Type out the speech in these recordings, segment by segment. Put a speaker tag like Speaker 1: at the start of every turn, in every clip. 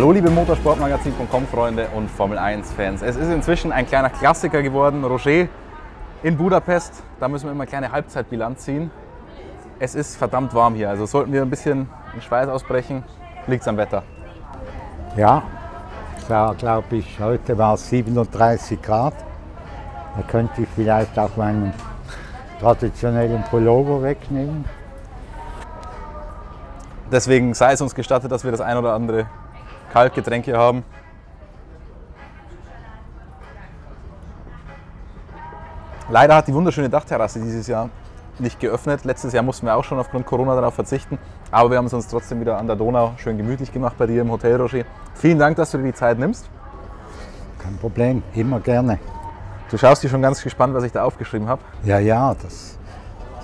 Speaker 1: Hallo liebe Motorsportmagazin.com Freunde und Formel 1 Fans. Es ist inzwischen ein kleiner Klassiker geworden, Roger in Budapest. Da müssen wir immer eine kleine Halbzeitbilanz ziehen. Es ist verdammt warm hier, also sollten wir ein bisschen in Schweiß ausbrechen, liegt es am Wetter.
Speaker 2: Ja, klar, glaube ich, heute war es 37 Grad. Da könnte ich vielleicht auch meinen traditionellen Pullover wegnehmen.
Speaker 1: Deswegen sei es uns gestattet, dass wir das ein oder andere Kaltgetränk hier haben. Leider hat die wunderschöne Dachterrasse dieses Jahr nicht geöffnet. Letztes Jahr mussten wir auch schon aufgrund Corona darauf verzichten. Aber wir haben es uns trotzdem wieder an der Donau schön gemütlich gemacht bei dir im Hotel, Roger. Vielen Dank, dass du dir die Zeit nimmst.
Speaker 2: Kein Problem, immer gerne.
Speaker 1: Du schaust dich schon ganz gespannt, was ich da aufgeschrieben habe.
Speaker 2: Ja, ja, das,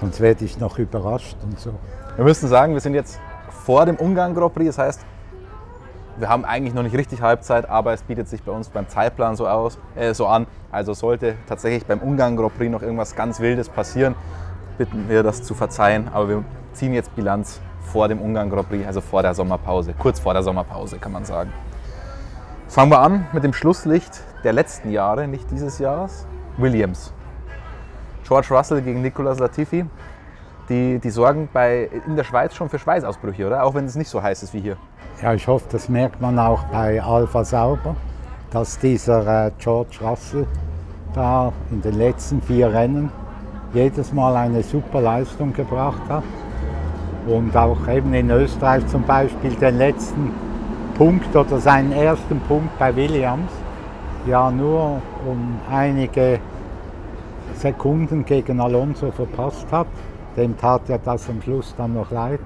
Speaker 2: sonst werde ich noch überrascht und so.
Speaker 1: Wir müssen sagen, wir sind jetzt vor dem Ungarn Grand Prix. Das heißt, wir haben eigentlich noch nicht richtig Halbzeit, aber es bietet sich bei uns beim Zeitplan so, aus, äh, so an. Also sollte tatsächlich beim Ungarn Grand Prix noch irgendwas ganz Wildes passieren, bitten wir das zu verzeihen. Aber wir ziehen jetzt Bilanz vor dem Ungarn Grand Prix, also vor der Sommerpause, kurz vor der Sommerpause kann man sagen. Fangen wir an mit dem Schlusslicht der letzten Jahre, nicht dieses Jahres. Williams. George Russell gegen Nicolas Latifi. Die, die sorgen bei, in der Schweiz schon für Schweißausbrüche, oder? Auch wenn es nicht so heiß ist wie hier.
Speaker 2: Ja, ich hoffe, das merkt man auch bei Alpha Sauber, dass dieser äh, George Russell da in den letzten vier Rennen jedes Mal eine super Leistung gebracht hat. Und auch eben in Österreich zum Beispiel den letzten Punkt oder seinen ersten Punkt bei Williams ja nur um einige Sekunden gegen Alonso verpasst hat. Dem tat ja das am Schluss dann noch leid,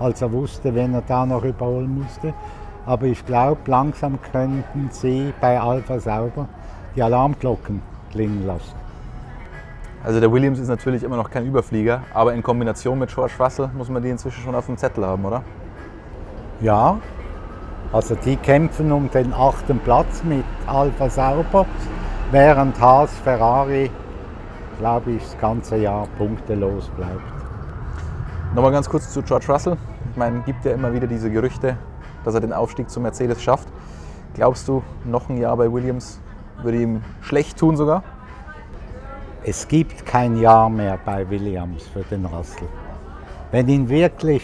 Speaker 2: als er wusste, wenn er da noch überholen musste. Aber ich glaube, langsam könnten sie bei Alpha Sauber die Alarmglocken klingen lassen.
Speaker 1: Also der Williams ist natürlich immer noch kein Überflieger, aber in Kombination mit George Russell muss man die inzwischen schon auf dem Zettel haben, oder?
Speaker 2: Ja, also die kämpfen um den achten Platz mit Alpha Sauber, während Haas Ferrari glaube ich, das ganze Jahr punktelos bleibt.
Speaker 1: Nochmal ganz kurz zu George Russell. Ich meine, gibt ja immer wieder diese Gerüchte, dass er den Aufstieg zu Mercedes schafft. Glaubst du, noch ein Jahr bei Williams würde ihm schlecht tun sogar?
Speaker 2: Es gibt kein Jahr mehr bei Williams für den Russell. Wenn ihn wirklich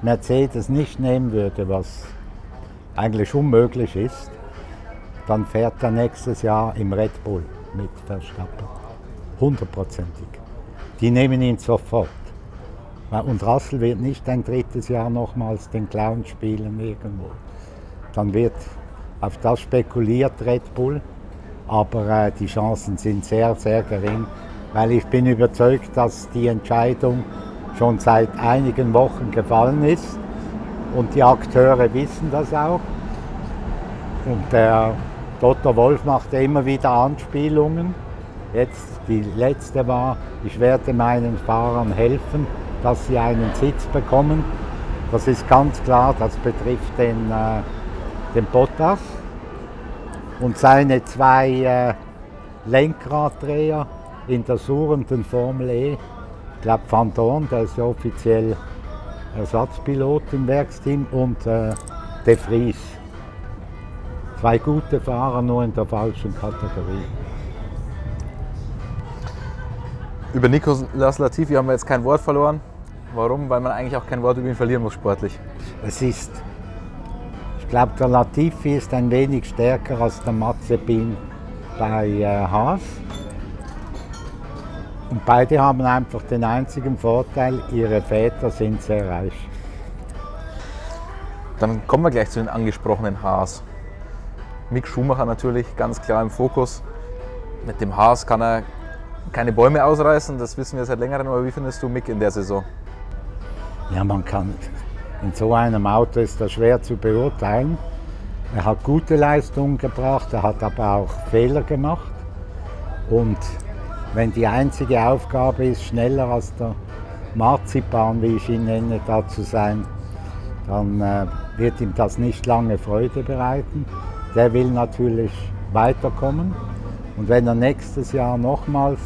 Speaker 2: Mercedes nicht nehmen würde, was eigentlich unmöglich ist, dann fährt er nächstes Jahr im Red Bull mit Verstappen hundertprozentig. Die nehmen ihn sofort. Und Russell wird nicht ein drittes Jahr nochmals den Clown spielen irgendwo. Dann wird auf das spekuliert Red Bull, aber äh, die Chancen sind sehr, sehr gering, weil ich bin überzeugt, dass die Entscheidung schon seit einigen Wochen gefallen ist und die Akteure wissen das auch. Und der Dr. Wolf macht immer wieder Anspielungen Jetzt die letzte war, ich werde meinen Fahrern helfen, dass sie einen Sitz bekommen. Das ist ganz klar, das betrifft den, äh, den Bottas und seine zwei äh, Lenkraddreher in der suchenden Formel E. Ich glaube Van Dorn, der ist ja offiziell Ersatzpilot im Werksteam und äh, De Vries. Zwei gute Fahrer, nur in der falschen Kategorie.
Speaker 1: Über Nicolas Latifi haben wir jetzt kein Wort verloren. Warum? Weil man eigentlich auch kein Wort über ihn verlieren muss sportlich.
Speaker 2: Es ist, ich glaube, der Latifi ist ein wenig stärker als der Mazepin bei äh, Haas. Und beide haben einfach den einzigen Vorteil, ihre Väter sind sehr reich.
Speaker 1: Dann kommen wir gleich zu den angesprochenen Haas. Mick Schumacher natürlich ganz klar im Fokus. Mit dem Haas kann er keine Bäume ausreißen, das wissen wir seit längerem, aber wie findest du Mick in der Saison?
Speaker 2: Ja, man kann, in so einem Auto ist das schwer zu beurteilen. Er hat gute Leistungen gebracht, er hat aber auch Fehler gemacht. Und wenn die einzige Aufgabe ist, schneller als der Marzipan, wie ich ihn nenne, da zu sein, dann äh, wird ihm das nicht lange Freude bereiten. Der will natürlich weiterkommen. Und wenn er nächstes Jahr nochmals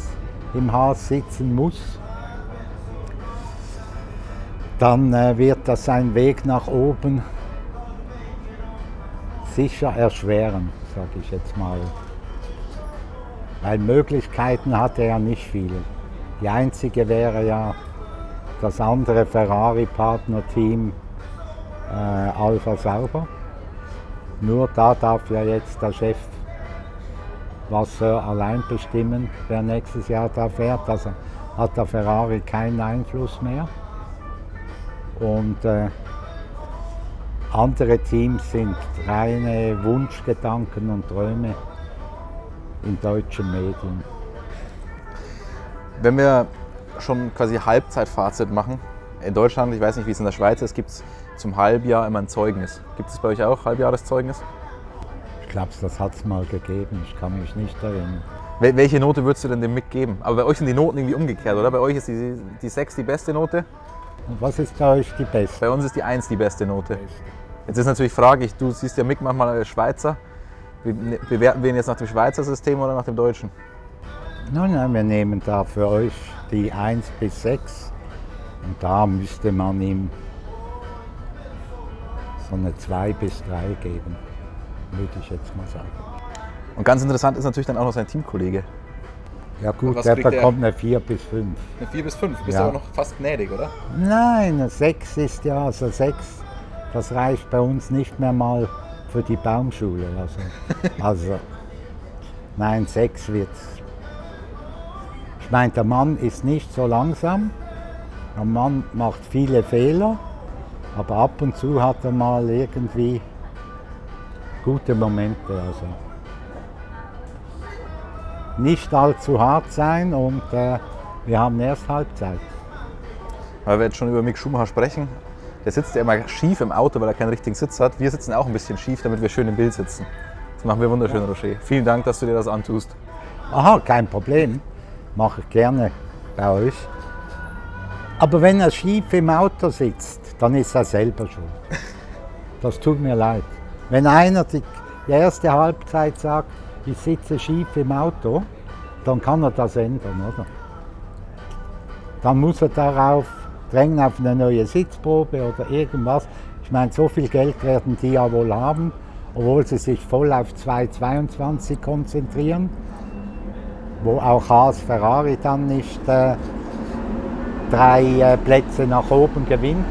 Speaker 2: im Haus sitzen muss, dann äh, wird das sein Weg nach oben sicher erschweren, sage ich jetzt mal. Weil Möglichkeiten hat er nicht viele. Die einzige wäre ja das andere Ferrari-Partnerteam äh, Alpha Sauber. Nur da darf ja jetzt der Chef Vasseur allein bestimmen, wer nächstes Jahr da fährt. Also hat der Ferrari keinen Einfluss mehr. Und äh, andere Teams sind reine Wunschgedanken und Träume in deutschen Medien.
Speaker 1: Wenn wir schon quasi Halbzeitfazit machen, in Deutschland, ich weiß nicht, wie es in der Schweiz ist, gibt es zum Halbjahr immer ein Zeugnis. Gibt es bei euch auch Halbjahreszeugnis?
Speaker 2: Ich glaube, das hat es mal gegeben, ich kann mich nicht erinnern.
Speaker 1: Wel welche Note würdest du denn dem mitgeben? Aber bei euch sind die Noten irgendwie umgekehrt, oder? Bei euch ist die, die 6 die beste Note?
Speaker 2: Und was ist bei euch die beste?
Speaker 1: Bei uns ist die 1 die beste Note. Jetzt ist natürlich fraglich, du siehst ja Mick manchmal als Schweizer. Ne, bewerten wir ihn jetzt nach dem Schweizer System oder nach dem deutschen?
Speaker 2: Nein, nein, wir nehmen da für euch die 1 bis 6 und da müsste man ihm so eine 2 bis 3 geben, würde ich jetzt mal sagen.
Speaker 1: Und ganz interessant ist natürlich dann auch noch sein Teamkollege.
Speaker 2: Ja gut, der bekommt der? eine 4 bis 5.
Speaker 1: Eine 4 bis 5? Bist ja. du aber noch fast gnädig, oder?
Speaker 2: Nein, eine 6 ist ja, also 6, das reicht bei uns nicht mehr mal für die Baumschule. Also, also nein, 6 wird. Ich meine, der Mann ist nicht so langsam, der Mann macht viele Fehler, aber ab und zu hat er mal irgendwie gute Momente. Also nicht allzu hart sein und äh, wir haben erst Halbzeit.
Speaker 1: Weil wir jetzt schon über Mick Schumacher sprechen, der sitzt ja immer schief im Auto, weil er keinen richtigen Sitz hat. Wir sitzen auch ein bisschen schief, damit wir schön im Bild sitzen. Das machen wir wunderschön, ja. Rocher. Vielen Dank, dass du dir das antust.
Speaker 2: Aha, kein Problem. Mache ich gerne bei euch. Aber wenn er schief im Auto sitzt, dann ist er selber schuld. Das tut mir leid. Wenn einer die erste Halbzeit sagt, ich sitze schief im Auto, dann kann er das ändern, oder? Dann muss er darauf drängen auf eine neue Sitzprobe oder irgendwas. Ich meine, so viel Geld werden die ja wohl haben, obwohl sie sich voll auf 222 konzentrieren, wo auch Haas Ferrari dann nicht äh, drei äh, Plätze nach oben gewinnt.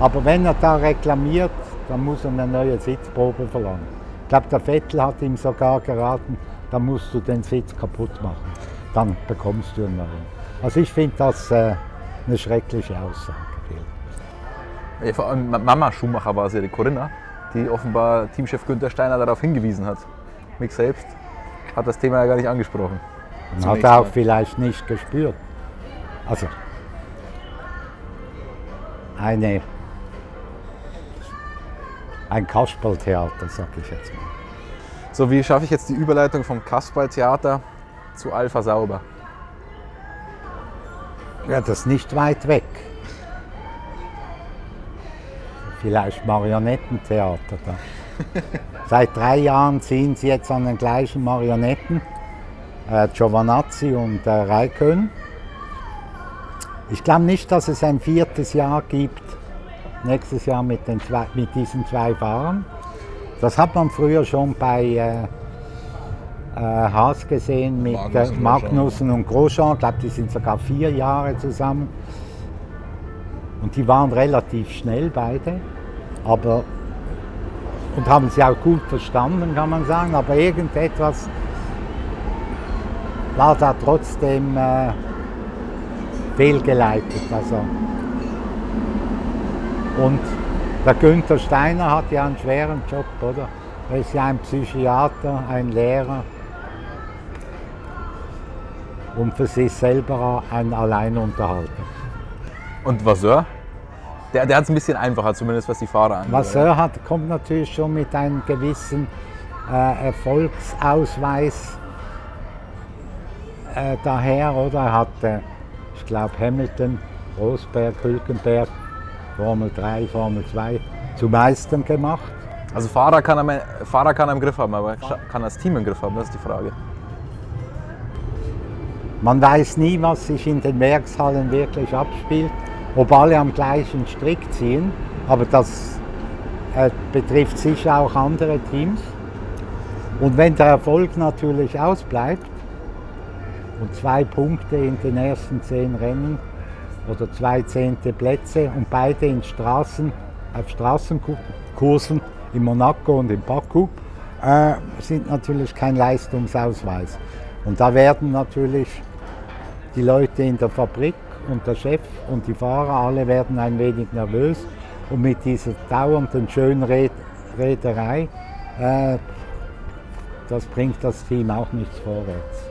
Speaker 2: Aber wenn er da reklamiert, dann muss er eine neue Sitzprobe verlangen. Ich glaube, der Vettel hat ihm sogar geraten, dann musst du den Sitz kaputt machen. Dann bekommst du einen neuen. Also ich finde das äh, eine schreckliche Aussage.
Speaker 1: Ja, vor allem Mama Schumacher war es ja, die Corinna, die offenbar Teamchef Günther Steiner darauf hingewiesen hat. Mich selbst hat das Thema ja gar nicht angesprochen.
Speaker 2: Hat er auch vielleicht nicht gespürt. Also eine, ein Kasperltheater, sag ich jetzt mal.
Speaker 1: So, wie schaffe ich jetzt die Überleitung vom Kasperltheater zu Alpha Sauber?
Speaker 2: Ja, das ist nicht weit weg. Vielleicht Marionettentheater da. Seit drei Jahren ziehen sie jetzt an den gleichen Marionetten, äh, Giovanazzi und äh, Raikön. Ich glaube nicht, dass es ein viertes Jahr gibt, nächstes Jahr mit, den zwei, mit diesen zwei Fahrern. Das hat man früher schon bei äh, äh, Haas gesehen mit äh, Magnussen, Magnussen und Grosjean. Ich glaube, die sind sogar vier Jahre zusammen. Und die waren relativ schnell beide, aber und haben sie auch gut verstanden, kann man sagen. Aber irgendetwas war da trotzdem äh, fehlgeleitet. Also. Und der Günther Steiner hat ja einen schweren Job, oder? Er ist ja ein Psychiater, ein Lehrer und für sich selber ein Alleinunterhalter.
Speaker 1: Und Vasseur? Der, der hat es ein bisschen einfacher, zumindest was die Fahrer angeht.
Speaker 2: Vasseur hat, kommt natürlich schon mit einem gewissen äh, Erfolgsausweis äh, daher, oder? Er hat, äh, ich glaube, Hamilton, Rosberg, Hülkenberg, Formel 3, Formel 2 zu Meistern gemacht.
Speaker 1: Also Fahrer kann, er, Fahrer kann er im Griff haben, aber kann das Team im Griff haben, das ist die Frage.
Speaker 2: Man weiß nie, was sich in den Werkshallen wirklich abspielt, ob alle am gleichen Strick ziehen, aber das äh, betrifft sicher auch andere Teams. Und wenn der Erfolg natürlich ausbleibt und zwei Punkte in den ersten zehn Rennen oder zwei zehnte Plätze und beide in Straßen, auf Straßenkursen in Monaco und in Baku, äh, sind natürlich kein Leistungsausweis. Und da werden natürlich die Leute in der Fabrik und der Chef und die Fahrer alle werden ein wenig nervös und mit dieser dauernden Schönrederei, äh, das bringt das Team auch nichts vorwärts.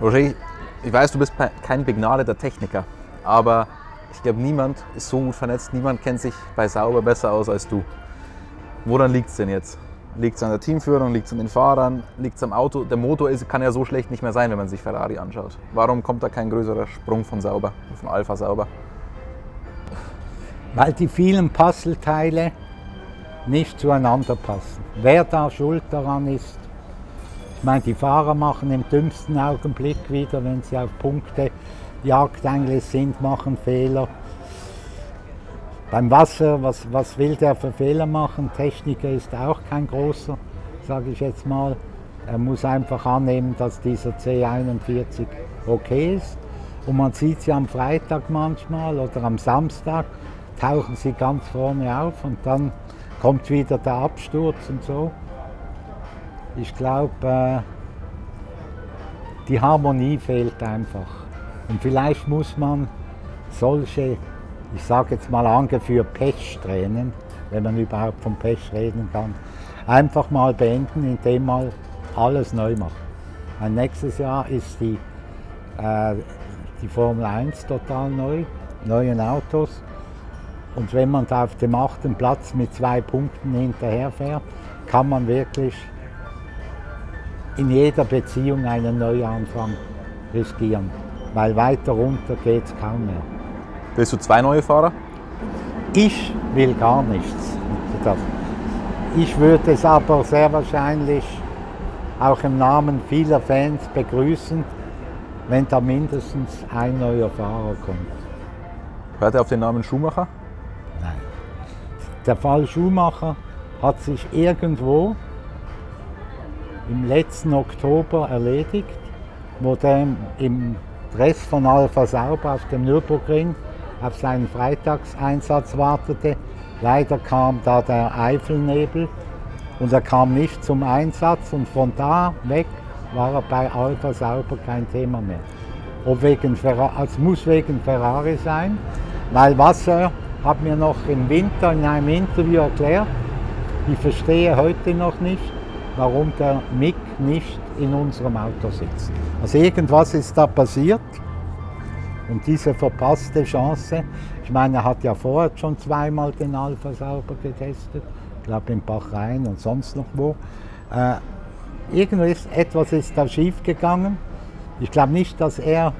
Speaker 1: Roger, ich weiß, du bist kein begnadeter Techniker, aber ich glaube, niemand ist so gut vernetzt, niemand kennt sich bei Sauber besser aus als du. Woran liegt es denn jetzt? Liegt es an der Teamführung, liegt es an den Fahrern, liegt es am Auto? Der Motor ist, kann ja so schlecht nicht mehr sein, wenn man sich Ferrari anschaut. Warum kommt da kein größerer Sprung von Sauber, von Alpha Sauber?
Speaker 2: Weil die vielen Puzzleteile nicht zueinander passen. Wer da schuld daran ist, ich meine, die Fahrer machen im dümmsten Augenblick wieder, wenn sie auf Punkte Jagd eigentlich sind, machen Fehler. Beim Wasser, was, was will der für Fehler machen? Techniker ist auch kein großer, sage ich jetzt mal. Er muss einfach annehmen, dass dieser C41 okay ist. Und man sieht sie am Freitag manchmal oder am Samstag, tauchen sie ganz vorne auf und dann kommt wieder der Absturz und so. Ich glaube, äh, die Harmonie fehlt einfach. Und vielleicht muss man solche ich sage jetzt mal angeführt Pechstränen, wenn man überhaupt von Pech reden kann, einfach mal beenden, indem man alles neu macht. Ein nächstes Jahr ist die, äh, die Formel 1 total neu, neuen Autos. Und wenn man da auf dem achten Platz mit zwei Punkten hinterherfährt, kann man wirklich in jeder Beziehung einen Neuanfang riskieren, weil weiter runter geht es kaum mehr.
Speaker 1: Willst du zwei neue Fahrer?
Speaker 2: Ich will gar nichts. Ich würde es aber sehr wahrscheinlich auch im Namen vieler Fans begrüßen, wenn da mindestens ein neuer Fahrer kommt.
Speaker 1: Hört er auf den Namen Schumacher?
Speaker 2: Nein. Der Fall Schumacher hat sich irgendwo im letzten Oktober erledigt, wo der im Dress von Alpha Sauber auf dem Nürburgring auf seinen Freitagseinsatz wartete. Leider kam da der Eifelnebel und er kam nicht zum Einsatz und von da weg war er bei Alpha Sauber kein Thema mehr. Ob wegen es muss wegen Ferrari sein, weil Wasser hat mir noch im Winter in einem Interview erklärt, ich verstehe heute noch nicht, warum der Mick nicht in unserem Auto sitzt. Also irgendwas ist da passiert und diese verpasste Chance, ich meine, er hat ja vorher schon zweimal den Alpha sauber getestet, ich glaube in Bachrhein und sonst noch wo. Äh, irgendwas etwas ist da schief gegangen. Ich glaube nicht, dass er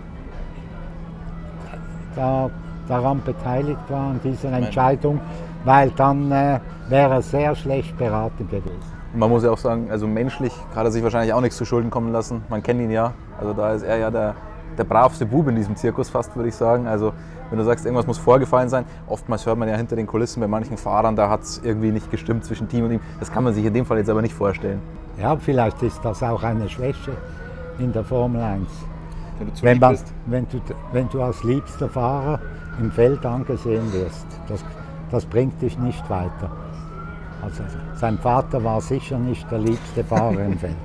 Speaker 2: da, daran beteiligt war an dieser Entscheidung, weil dann äh, wäre er sehr schlecht beraten gewesen.
Speaker 1: Man muss ja auch sagen, also menschlich hat er sich wahrscheinlich auch nichts zu Schulden kommen lassen. Man kennt ihn ja. Also da ist er ja der der bravste Bub in diesem Zirkus fast, würde ich sagen. Also wenn du sagst, irgendwas muss vorgefallen sein, oftmals hört man ja hinter den Kulissen bei manchen Fahrern, da hat es irgendwie nicht gestimmt zwischen Team und ihm. Das kann man sich in dem Fall jetzt aber nicht vorstellen.
Speaker 2: Ja, vielleicht ist das auch eine Schwäche in der Formel 1. Wenn du, wenn, man, wenn, du, wenn du als liebster Fahrer im Feld angesehen wirst, das, das bringt dich nicht weiter. Also sein Vater war sicher nicht der liebste Fahrer im Feld.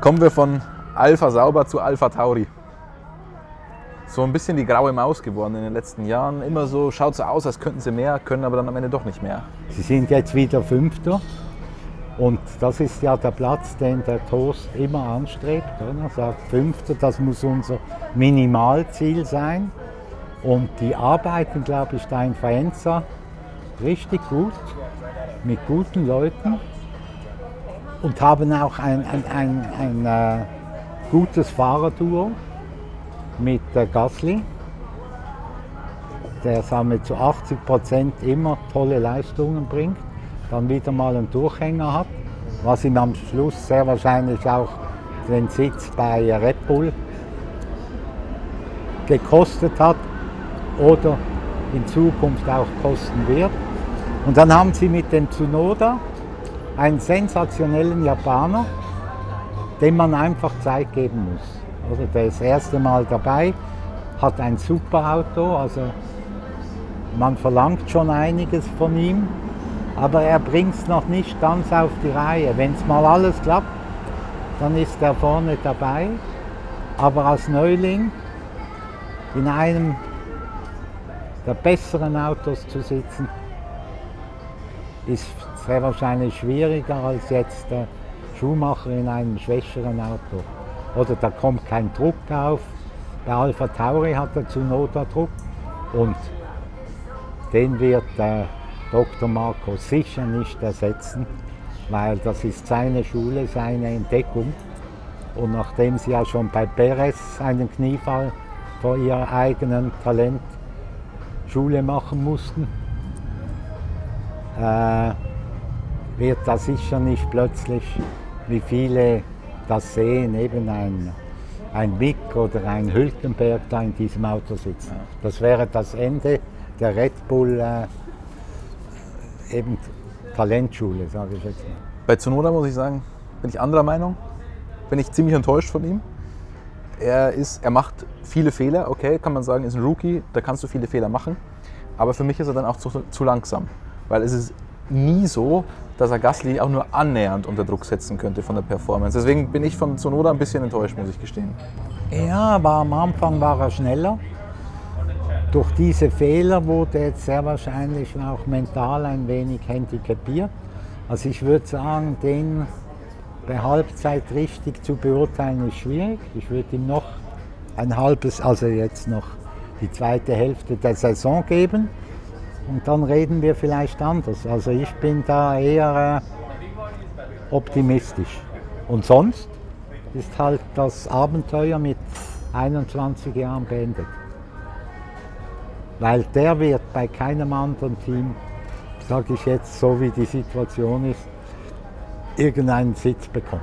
Speaker 1: Kommen wir von Alpha Sauber zu Alpha Tauri. So ein bisschen die graue Maus geworden in den letzten Jahren. Immer so, schaut so aus, als könnten sie mehr, können aber dann am Ende doch nicht mehr.
Speaker 2: Sie sind jetzt wieder Fünfter. Und das ist ja der Platz, den der Toast immer anstrebt. Er sagt, Fünfter, das muss unser Minimalziel sein. Und die arbeiten, glaube ich, da in Faenza richtig gut, mit guten Leuten und haben auch ein, ein, ein, ein, äh, gutes Fahrerduo mit der Gasly, der sagen zu 80 Prozent immer tolle Leistungen bringt, dann wieder mal einen Durchhänger hat, was ihm am Schluss sehr wahrscheinlich auch den Sitz bei Red Bull gekostet hat oder in Zukunft auch kosten wird. Und dann haben sie mit dem Tsunoda einen sensationellen Japaner, dem man einfach Zeit geben muss. Also der ist das erste Mal dabei, hat ein super Auto, also man verlangt schon einiges von ihm, aber er bringt es noch nicht ganz auf die Reihe. Wenn es mal alles klappt, dann ist er vorne dabei, aber als Neuling in einem der besseren Autos zu sitzen, ist sehr wahrscheinlich schwieriger als jetzt der Schuhmacher in einem schwächeren Auto. Oder da kommt kein Druck auf. Bei Alpha Tauri hat er zu Nota Druck und den wird der Dr. Marco sicher nicht ersetzen, weil das ist seine Schule, seine Entdeckung. Und nachdem sie ja schon bei Perez einen Kniefall vor ihrem eigenen Talent Schule machen mussten, äh, wird das sicher nicht plötzlich, wie viele das sehen, eben ein, ein Wick oder ein Hülkenberg da in diesem Auto sitzen. Das wäre das Ende der Red Bull äh, eben Talentschule, sage ich jetzt mal.
Speaker 1: Bei Tsunoda muss ich sagen, bin ich anderer Meinung. Bin ich ziemlich enttäuscht von ihm. Er, ist, er macht viele Fehler, okay, kann man sagen, ist ein Rookie, da kannst du viele Fehler machen. Aber für mich ist er dann auch zu, zu langsam. Weil es ist nie so, dass er Gasly auch nur annähernd unter Druck setzen könnte von der Performance. Deswegen bin ich von Tsunoda ein bisschen enttäuscht, muss ich gestehen.
Speaker 2: Ja, aber am Anfang war er schneller. Durch diese Fehler wurde jetzt sehr wahrscheinlich auch mental ein wenig handicapiert. Also ich würde sagen, den bei Halbzeit richtig zu beurteilen ist schwierig. Ich würde ihm noch ein halbes, also jetzt noch die zweite Hälfte der Saison geben und dann reden wir vielleicht anders. Also ich bin da eher äh, optimistisch. Und sonst ist halt das Abenteuer mit 21 Jahren beendet. Weil der wird bei keinem anderen Team, sage ich jetzt, so wie die Situation ist, irgendeinen Sitz bekommt.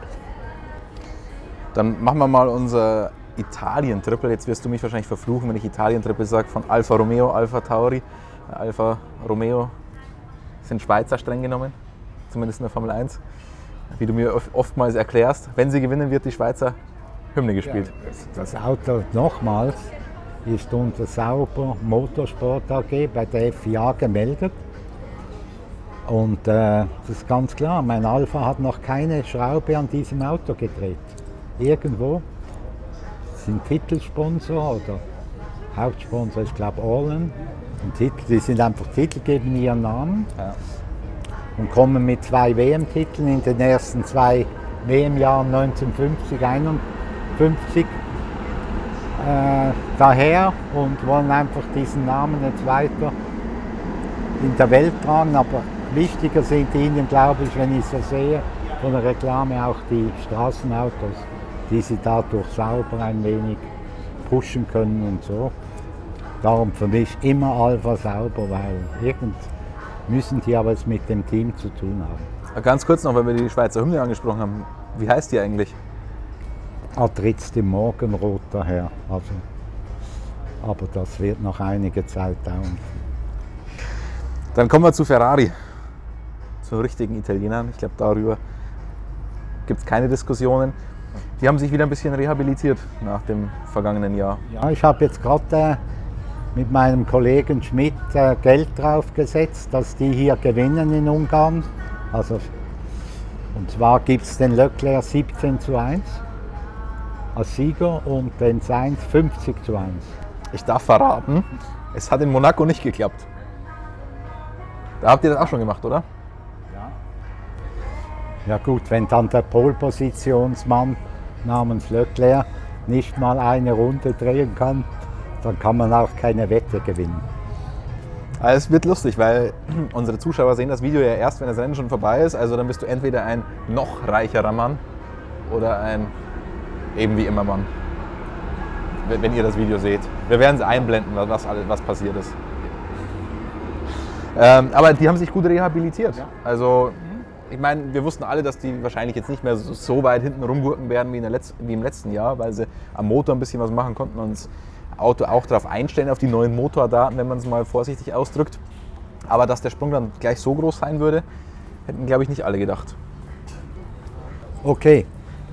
Speaker 1: Dann machen wir mal unser Italien-Triple. Jetzt wirst du mich wahrscheinlich verfluchen, wenn ich Italien-Triple sage, von Alfa Romeo, Alfa Tauri. Alfa Romeo sind Schweizer streng genommen, zumindest in der Formel 1. Wie du mir oftmals erklärst, wenn sie gewinnen, wird die Schweizer Hymne gespielt.
Speaker 2: Ja, das Auto nochmals ist unter Sauber Motorsport AG bei der FIA gemeldet. Und äh, das ist ganz klar, mein Alpha hat noch keine Schraube an diesem Auto gedreht. Irgendwo sind Titelsponsor oder Hauptsponsor ist glaube Orlen. Titel, die sind einfach Titel geben ihren Namen ja. und kommen mit zwei WM-Titeln in den ersten zwei WM-Jahren 1950, 51 äh, daher und wollen einfach diesen Namen jetzt weiter in der Welt tragen. Aber wichtiger sind ihnen, glaube ich, wenn ich so sehe, von der Reklame auch die Straßenautos die sie dadurch sauber ein wenig pushen können und so. Darum für mich immer Alpha sauber, weil irgend müssen die aber es mit dem Team zu tun haben.
Speaker 1: Ganz kurz noch, weil wir die Schweizer Hymne angesprochen haben. Wie heißt die eigentlich?
Speaker 2: Adritz dem Morgenrot daher. Also, aber das wird noch einige Zeit dauern.
Speaker 1: Dann kommen wir zu Ferrari, zu richtigen Italienern. Ich glaube, darüber gibt es keine Diskussionen. Die haben sich wieder ein bisschen rehabilitiert nach dem vergangenen Jahr.
Speaker 2: Ja, ich habe jetzt gerade äh, mit meinem Kollegen Schmidt äh, Geld drauf gesetzt, dass die hier gewinnen in Ungarn. Also, und zwar gibt es den Leclerc 17 zu 1 als Sieger und den Sainz 50 zu 1.
Speaker 1: Ich darf verraten, es hat in Monaco nicht geklappt. Da habt ihr das auch schon gemacht, oder?
Speaker 2: Ja. Ja gut, wenn dann der Pole-Positionsmann namens Leclerc nicht mal eine Runde drehen kann, dann kann man auch keine Wette gewinnen.
Speaker 1: es wird lustig, weil unsere Zuschauer sehen das Video ja erst, wenn das Rennen schon vorbei ist. Also dann bist du entweder ein noch reicherer Mann oder ein eben wie immer Mann. Wenn ihr das Video seht. Wir werden es einblenden, was, was passiert ist. Ähm, aber die haben sich gut rehabilitiert. Ja. Also ich meine, wir wussten alle, dass die wahrscheinlich jetzt nicht mehr so, so weit hinten rumgurken werden wie, Letz-, wie, im letzten Jahr, weil sie am Motor ein bisschen was machen konnten und Auto auch darauf einstellen, auf die neuen Motordaten, wenn man es mal vorsichtig ausdrückt. Aber dass der Sprung dann gleich so groß sein würde, hätten, glaube ich, nicht alle gedacht.
Speaker 2: Okay,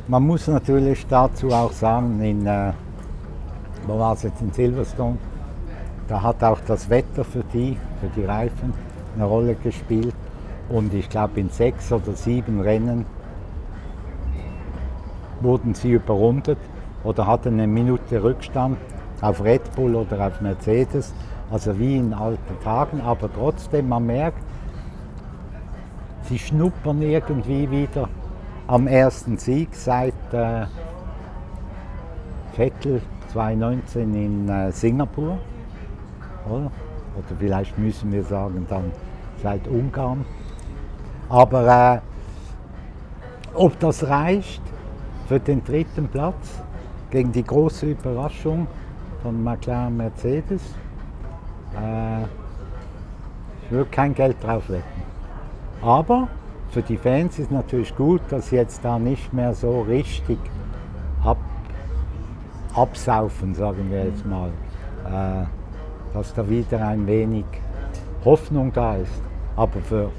Speaker 2: man muss natürlich dazu auch sagen, in, äh, wo war es jetzt in Silverstone, da hat auch das Wetter für die, für die Reifen eine Rolle gespielt. Und ich glaube, in sechs oder sieben Rennen wurden sie überrundet oder hatten eine Minute Rückstand auf Red Bull oder auf Mercedes, also wie in alten Tagen, aber trotzdem, man merkt, sie schnuppern irgendwie wieder am ersten Sieg seit äh, Vettel 2019 in äh, Singapur. Oder? oder vielleicht müssen wir sagen dann seit Ungarn. Aber äh, ob das reicht für den dritten Platz gegen die große Überraschung von McLaren Mercedes, äh, ich würde kein Geld drauf wetten. Aber für die Fans ist natürlich gut, dass sie jetzt da nicht mehr so richtig ab, absaufen, sagen wir jetzt mal. Äh, dass da wieder ein wenig Hoffnung da ist. Aber für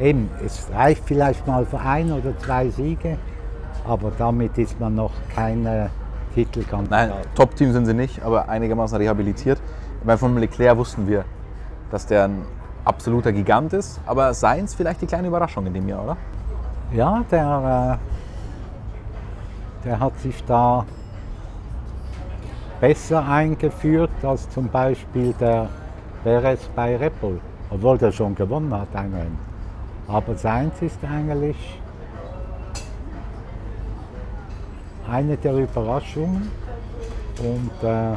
Speaker 2: eben, es reicht vielleicht mal für ein oder zwei Siege, aber damit ist man noch keine Titelkandidat.
Speaker 1: Nein, Top-Team sind sie nicht, aber einigermaßen rehabilitiert. Weil von Leclerc wussten wir, dass der ein absoluter Gigant ist, aber Seins vielleicht die kleine Überraschung in dem Jahr, oder?
Speaker 2: Ja, der, äh, der hat sich da besser eingeführt als zum Beispiel der Perez bei Red Bull, obwohl der schon gewonnen hat ein Rennen. Aber seins ist eigentlich eine der Überraschungen und, äh,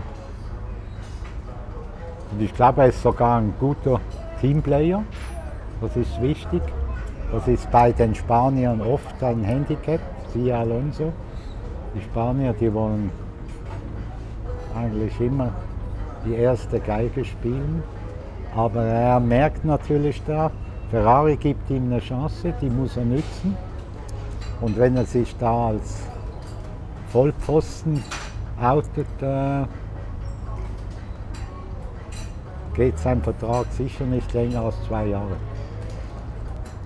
Speaker 2: und ich glaube, er ist sogar ein guter Teamplayer. Das ist wichtig. Das ist bei den Spaniern oft ein Handicap, siehe Alonso. Die Spanier, die wollen eigentlich immer die erste Geige spielen. Aber er merkt natürlich da, Ferrari gibt ihm eine Chance, die muss er nützen. Und wenn er sich da als Vollpfosten outet, äh, geht sein Vertrag sicher nicht länger als zwei Jahre.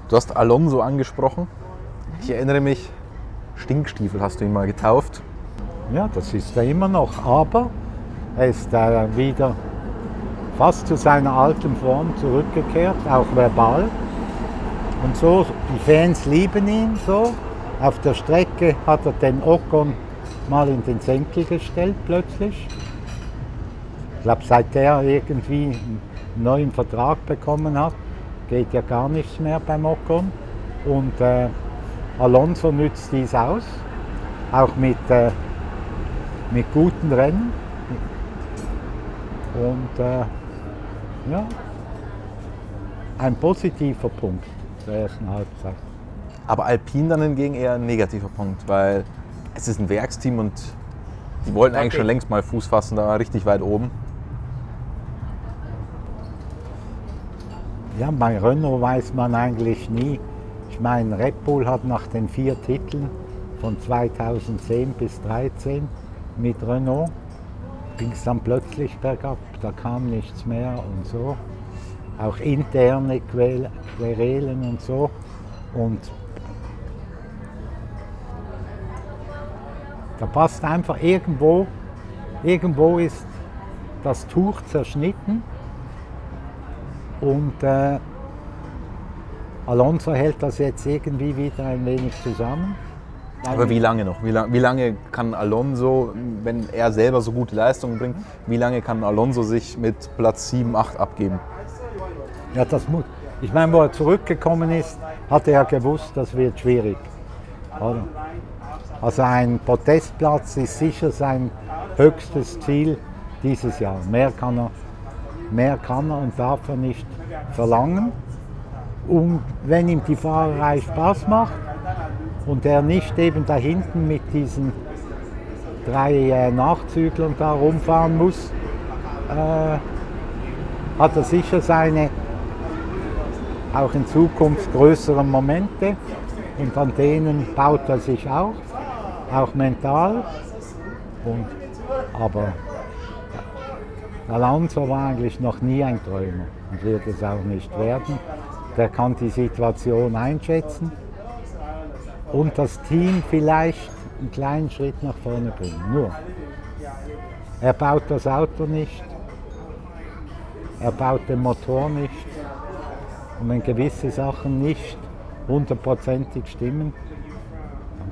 Speaker 1: Du hast Alonso angesprochen. Ich erinnere mich, Stinkstiefel hast du ihn mal getauft.
Speaker 2: Ja, das ist er immer noch. Aber er ist äh, wieder fast zu seiner alten Form zurückgekehrt, auch verbal. Und so, die Fans lieben ihn so. Auf der Strecke hat er den Ocon mal in den Senkel gestellt plötzlich. Ich glaube, seit er irgendwie einen neuen Vertrag bekommen hat, geht ja gar nichts mehr beim Ocon. Und äh, Alonso nützt dies aus, auch mit, äh, mit guten Rennen. Und äh, ja, ein positiver Punkt der ersten Halbzeit.
Speaker 1: Aber Alpine dann hingegen eher ein negativer Punkt, weil es ist ein Werksteam und die wollten eigentlich schon längst mal Fuß fassen, da richtig weit oben.
Speaker 2: Ja, bei Renault weiß man eigentlich nie. Ich meine, Red Bull hat nach den vier Titeln von 2010 bis 2013 mit Renault ging es dann plötzlich bergab, da kam nichts mehr und so. Auch interne Querelen und so. Und da passt einfach irgendwo, irgendwo ist das Tuch zerschnitten und äh, Alonso hält das jetzt irgendwie wieder ein wenig zusammen.
Speaker 1: Aber wie lange noch? Wie, lang, wie, lange kann Alonso, wenn er selber so gute Leistungen bringt, wie lange kann Alonso sich mit Platz 7, 8 abgeben?
Speaker 2: Ja, das muss. Ich meine, wo er zurückgekommen ist, hat er ja gewusst, das wird schwierig. Oder? Also ein Podestplatz ist sicher sein höchstes Ziel dieses Jahr. Mehr kann er, mehr kann er und darf er nicht verlangen. Und wenn ihm die Fahrerei Spaß macht, und er nicht eben da hinten mit diesen drei äh, Nachzüglern da rumfahren muss, äh, hat er sicher seine auch in Zukunft größeren Momente und an denen baut er sich auf, auch mental. Und, aber Alonso war eigentlich noch nie ein Träumer und wird es auch nicht werden. Der kann die Situation einschätzen und das Team vielleicht einen kleinen Schritt nach vorne bringen. Nur, er baut das Auto nicht, er baut den Motor nicht. Und wenn gewisse Sachen nicht hundertprozentig stimmen,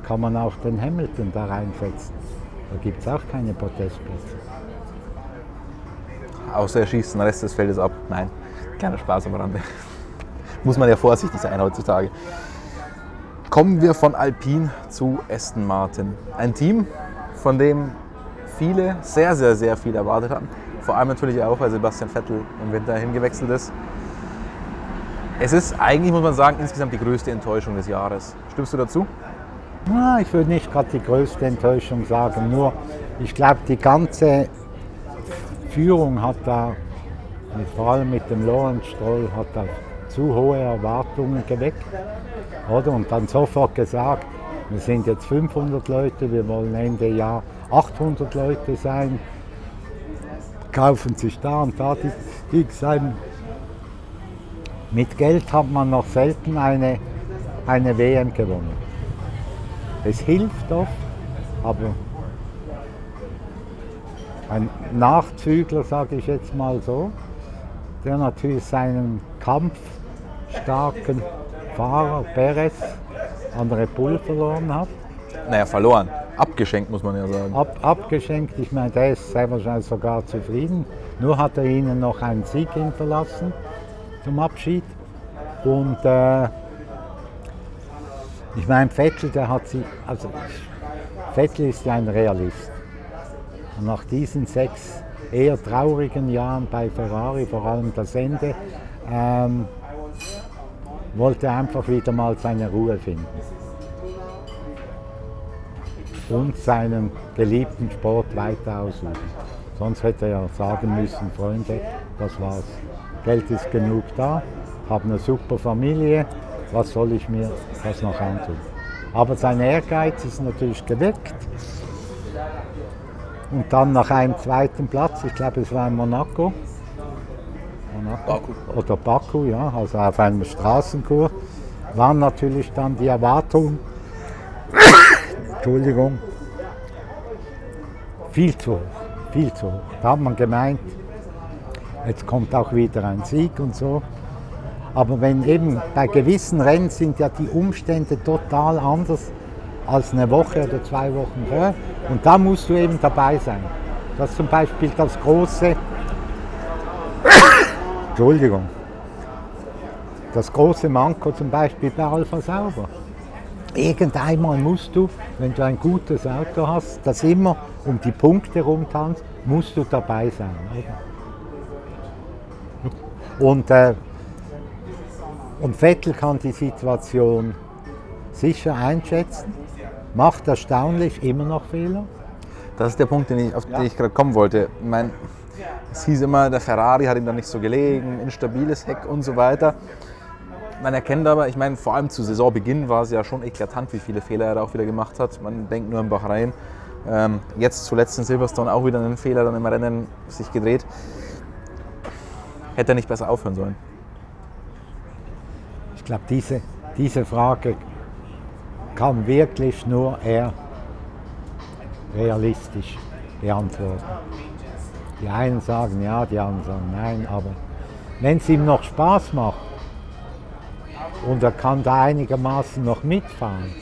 Speaker 2: kann man auch den Hamilton da reinsetzen. Da gibt es auch keine Protestplätze.
Speaker 1: Außer er schießt den Rest des Feldes ab. Nein, kleiner Spaß am Rande. Muss man ja vorsichtig sein heutzutage. Kommen wir von Alpine zu Aston Martin. Ein Team, von dem viele sehr, sehr, sehr viel erwartet haben. Vor allem natürlich auch, weil Sebastian Vettel im Winter hingewechselt ist. Es ist eigentlich, muss man sagen, insgesamt die größte Enttäuschung des Jahres. Stimmst du dazu?
Speaker 2: Na, ich würde nicht gerade die größte Enttäuschung sagen, nur ich glaube, die ganze Führung hat da, vor allem mit dem Lorenz Stroll, hat da zu hohe Erwartungen geweckt. Oder? Und dann sofort gesagt, wir sind jetzt 500 Leute, wir wollen Ende Jahr 800 Leute sein, kaufen sich da und da die Gigs ein. Mit Geld hat man noch selten eine, eine WM gewonnen. Es hilft oft, aber ein Nachzügler, sage ich jetzt mal so, der natürlich seinen kampfstarken Fahrer Perez an Red Bull verloren hat.
Speaker 1: Naja, verloren. Abgeschenkt, muss man ja sagen.
Speaker 2: Ab, abgeschenkt, ich meine, der ist sehr wahrscheinlich sogar zufrieden. Nur hat er ihnen noch einen Sieg hinterlassen zum Abschied. Und äh, ich meine, Vettel, der hat sie, also Vettel ist ein Realist. Und nach diesen sechs eher traurigen Jahren bei Ferrari, vor allem das Ende, ähm, wollte er einfach wieder mal seine Ruhe finden. Und seinen geliebten Sport weiter ausüben. Sonst hätte er ja sagen müssen, Freunde, das war's. Geld ist genug da, habe eine super Familie, was soll ich mir das noch antun? Aber sein Ehrgeiz ist natürlich geweckt. Und dann nach einem zweiten Platz, ich glaube es war in Monaco, Monaco
Speaker 1: Baku.
Speaker 2: oder Baku, ja, also auf einem Straßenkur, waren natürlich dann die Erwartungen, Entschuldigung, viel zu hoch, viel zu hoch. Da hat man gemeint, jetzt kommt auch wieder ein Sieg und so. Aber wenn eben bei gewissen Rennen sind ja die Umstände total anders als eine Woche oder zwei Wochen vorher. Und da musst du eben dabei sein. Das zum Beispiel das große, Entschuldigung, das große Manko zum Beispiel bei Alpha Sauber. Irgendeinmal musst du, wenn du ein gutes Auto hast, das immer um die Punkte rumtanzt, musst du dabei sein. Und, äh, und Vettel kann die Situation sicher einschätzen, macht erstaunlich immer noch Fehler.
Speaker 1: Das ist der Punkt, den ich, auf den ich gerade kommen wollte. Ich meine, es hieß immer, der Ferrari hat ihm da nicht so gelegen, instabiles Heck und so weiter. Man erkennt aber, ich meine, vor allem zu Saisonbeginn war es ja schon eklatant, wie viele Fehler er da auch wieder gemacht hat. Man denkt nur an Bahrain. Ähm, jetzt zuletzt in Silverstone auch wieder einen Fehler dann im Rennen sich gedreht. Hätte er nicht besser aufhören sollen?
Speaker 2: Ich glaube, diese, diese Frage kann wirklich nur er realistisch beantworten. Die einen sagen ja, die anderen sagen nein, aber wenn es ihm noch Spaß macht und er kann da einigermaßen noch mitfahren,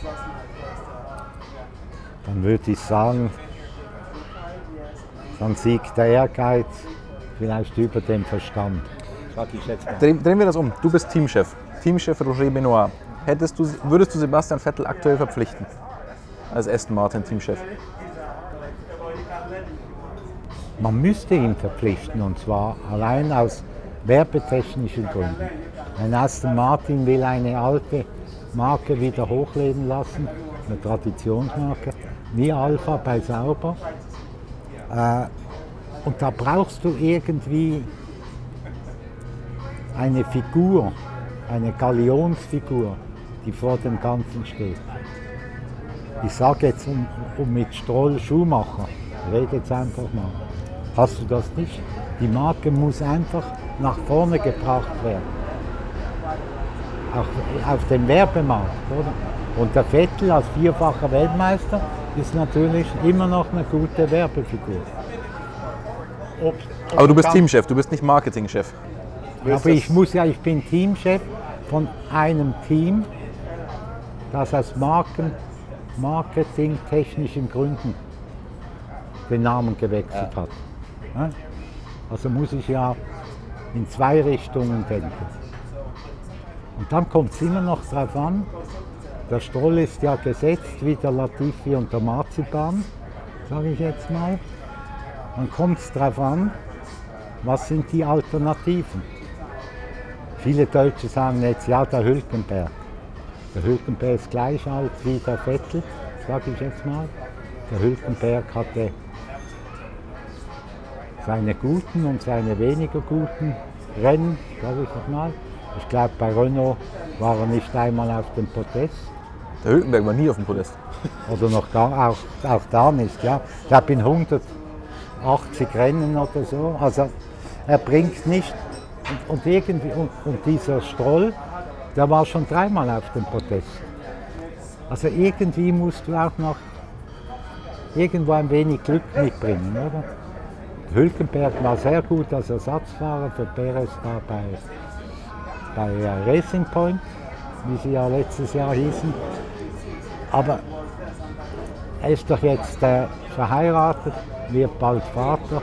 Speaker 2: dann würde ich sagen, dann siegt der Ehrgeiz vielleicht über den Verstand.
Speaker 1: Drehen wir das um. Du bist Teamchef. Teamchef Roger Benoit. Hättest du, würdest du Sebastian Vettel aktuell verpflichten? Als Aston Martin Teamchef.
Speaker 2: Man müsste ihn verpflichten und zwar allein aus werbetechnischen Gründen. Ein Aston Martin will eine alte Marke wieder hochleben lassen, eine Traditionsmarke, wie Alpha bei Sauber. Äh, und da brauchst du irgendwie eine Figur, eine Galionsfigur, die vor dem Ganzen steht. Ich sage jetzt um, um mit Stroll Schuhmacher, rede jetzt einfach mal. Hast du das nicht? Die Marke muss einfach nach vorne gebracht werden. Auch auf dem Werbemarkt, oder? Und der Vettel als vierfacher Weltmeister ist natürlich immer noch eine gute Werbefigur.
Speaker 1: Ob, ob Aber du bist Teamchef, du bist nicht Marketingchef.
Speaker 2: Aber ich muss ja, ich bin Teamchef von einem Team, das aus Marken, marketingtechnischen Gründen den Namen gewechselt ja. hat. Also muss ich ja in zwei Richtungen denken. Und dann kommt es immer noch darauf an, der Stroll ist ja gesetzt wie der Latifi und der Marzipan, sage ich jetzt mal. Dann kommt es darauf an, was sind die Alternativen. Viele Deutsche sagen jetzt, ja, der Hülkenberg. Der Hülkenberg ist gleich alt wie der Vettel, sage ich jetzt mal. Der Hülkenberg hatte seine guten und seine weniger guten Rennen, sage ich jetzt mal. Ich glaube, bei Renault war er nicht einmal auf dem Podest.
Speaker 1: Der Hülkenberg war nie auf dem Podest.
Speaker 2: Oder noch gar, auch, auch da nicht, ja. Ich glaube in 180 Rennen oder so. Also er bringt nicht. Und, und irgendwie, und, und dieser Stroll, der war schon dreimal auf dem Podest. Also irgendwie musst du auch noch irgendwo ein wenig Glück mitbringen, oder? Hülkenberg war sehr gut als Ersatzfahrer für Perez da bei, bei Racing Point, wie sie ja letztes Jahr hießen. Aber er ist doch jetzt äh, verheiratet, wird bald Vater.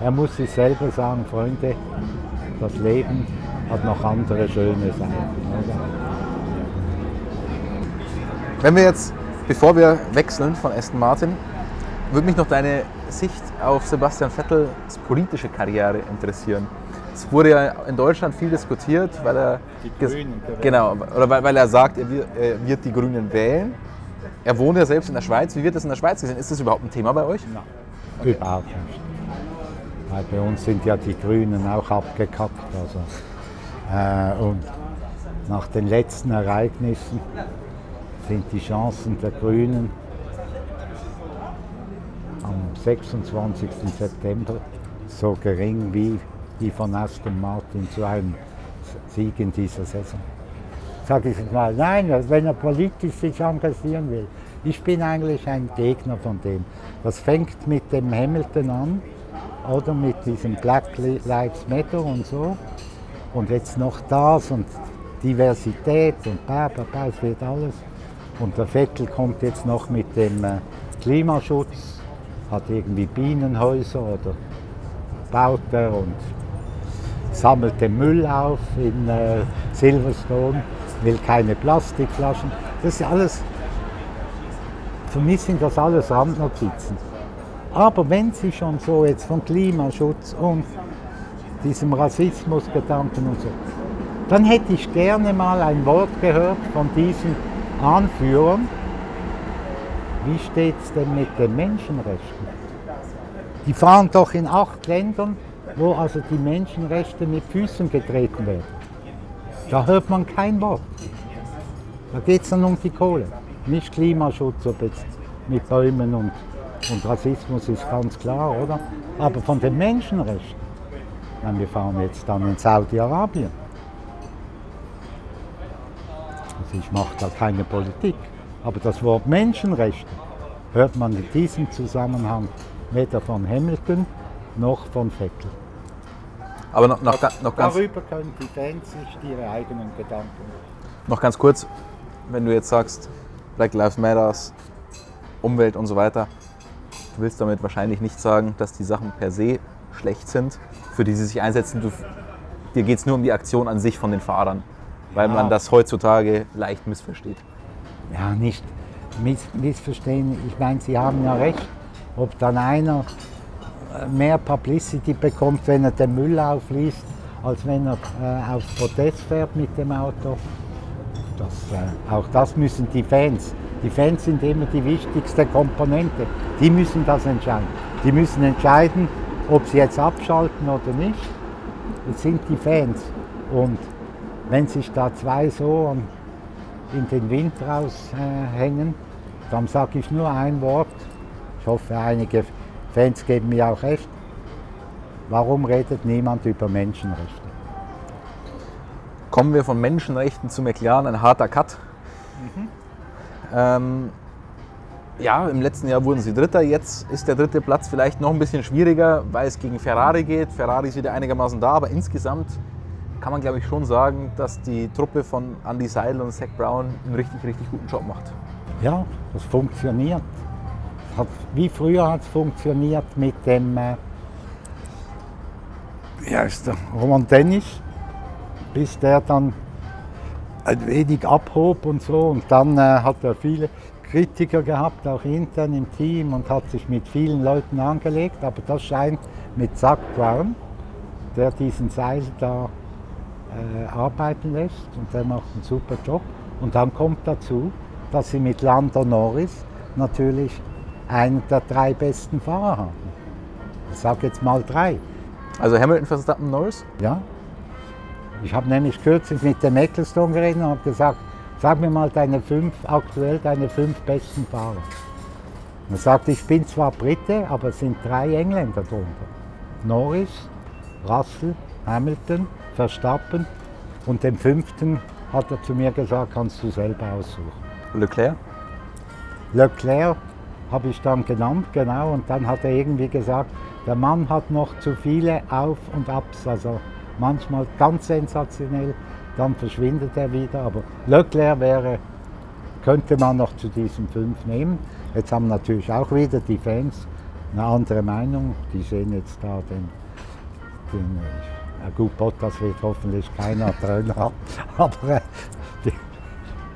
Speaker 2: Er muss sich selber sagen, Freunde, das Leben hat noch andere schöne Seiten. Oder?
Speaker 1: Wenn wir jetzt, bevor wir wechseln von Aston Martin, würde mich noch deine Sicht auf Sebastian Vettels politische Karriere interessieren. Es wurde ja in Deutschland viel diskutiert, weil er
Speaker 2: die Grünen
Speaker 1: genau oder weil, weil er sagt, er wird, er wird, die Grünen wählen. Er wohnt ja selbst in der Schweiz. Wie wird das in der Schweiz gesehen? Ist das überhaupt ein Thema bei euch?
Speaker 2: Nein, okay. überhaupt nicht. Weil bei uns sind ja die Grünen auch abgekackt. Also, äh, und nach den letzten Ereignissen sind die Chancen der Grünen am 26. September so gering wie die von Aston Martin zu einem Sieg in dieser Saison. Sage ich mal, nein, wenn er politisch sich engagieren will. Ich bin eigentlich ein Gegner von dem. Das fängt mit dem Hamilton an oder mit diesem Black Lives Matter und so. Und jetzt noch das und Diversität und bla bla bla, es wird alles. Und der Vettel kommt jetzt noch mit dem äh, Klimaschutz, hat irgendwie Bienenhäuser oder baut er und sammelt den Müll auf in äh, Silverstone, will keine Plastikflaschen. Das ist alles, für mich sind das alles Randnotizen. Aber wenn Sie schon so jetzt von Klimaschutz und diesem Rassismusgedanken und so, dann hätte ich gerne mal ein Wort gehört von diesen Anführern. Wie steht es denn mit den Menschenrechten? Die fahren doch in acht Ländern wo also die Menschenrechte mit Füßen getreten werden. Da hört man kein Wort. Da geht es dann um die Kohle. Nicht Klimaschutz, ob jetzt mit Bäumen und, und Rassismus ist ganz klar, oder? Aber von den Menschenrechten. Meine, wir fahren jetzt dann in Saudi-Arabien. Also ich mache da keine Politik. Aber das Wort Menschenrechte hört man in diesem Zusammenhang weder von Hamilton noch von Vettel.
Speaker 1: Aber noch, noch, noch ganz.
Speaker 2: Darüber können die Fans sich ihre eigenen Gedanken
Speaker 1: Noch ganz kurz, wenn du jetzt sagst, Black Lives Matter, Umwelt und so weiter, willst damit wahrscheinlich nicht sagen, dass die Sachen per se schlecht sind, für die sie sich einsetzen. Du, dir geht es nur um die Aktion an sich von den Fahrern, weil ja. man das heutzutage leicht missversteht.
Speaker 2: Ja, nicht miss missverstehen. Ich meine, Sie haben ja recht. Ob dann einer mehr Publicity bekommt, wenn er den Müll aufliest, als wenn er äh, auf Protest fährt mit dem Auto. Das, äh, auch das müssen die Fans. Die Fans sind immer die wichtigste Komponente. Die müssen das entscheiden. Die müssen entscheiden, ob sie jetzt abschalten oder nicht. Das sind die Fans. Und wenn sich da zwei so in den Wind raushängen, dann sage ich nur ein Wort. Ich hoffe, einige Fans geben mir auch recht. warum redet niemand über Menschenrechte?
Speaker 1: Kommen wir von Menschenrechten zu McLaren, ein harter Cut. Mhm. Ähm, ja, im letzten Jahr wurden sie Dritter. Jetzt ist der dritte Platz vielleicht noch ein bisschen schwieriger, weil es gegen Ferrari geht. Ferrari ist wieder einigermaßen da, aber insgesamt kann man, glaube ich, schon sagen, dass die Truppe von Andy Seidel und Zach Brown einen richtig, richtig guten Job macht.
Speaker 2: Ja, das funktioniert. Hat, wie früher hat es funktioniert mit dem äh, wie heißt der? Roman Dennis, bis der dann ein wenig abhob und so. Und dann äh, hat er viele Kritiker gehabt, auch intern im Team und hat sich mit vielen Leuten angelegt. Aber das scheint mit Zach Brown, der diesen Seil da äh, arbeiten lässt und der macht einen super Job. Und dann kommt dazu, dass sie mit Lando Norris natürlich einen der drei besten Fahrer haben. Ich sage jetzt mal drei.
Speaker 1: Also Hamilton, Verstappen, Norris?
Speaker 2: Ja. Ich habe nämlich kürzlich mit dem Ecclestone geredet und habe gesagt, sag mir mal deine fünf, aktuell deine fünf besten Fahrer. Und er sagt, ich bin zwar Brite, aber es sind drei Engländer drunter. Norris, Russell, Hamilton, Verstappen und den fünften hat er zu mir gesagt, kannst du selber aussuchen.
Speaker 1: Leclerc?
Speaker 2: Leclerc habe ich dann genannt, genau, und dann hat er irgendwie gesagt, der Mann hat noch zu viele Auf- und Abs, also manchmal ganz sensationell, dann verschwindet er wieder. Aber Leclerc wäre, könnte man noch zu diesen fünf nehmen. Jetzt haben natürlich auch wieder die Fans eine andere Meinung. Die sehen jetzt da den, den ja gut, Bottas wird hoffentlich keiner Trainer haben, aber äh, die,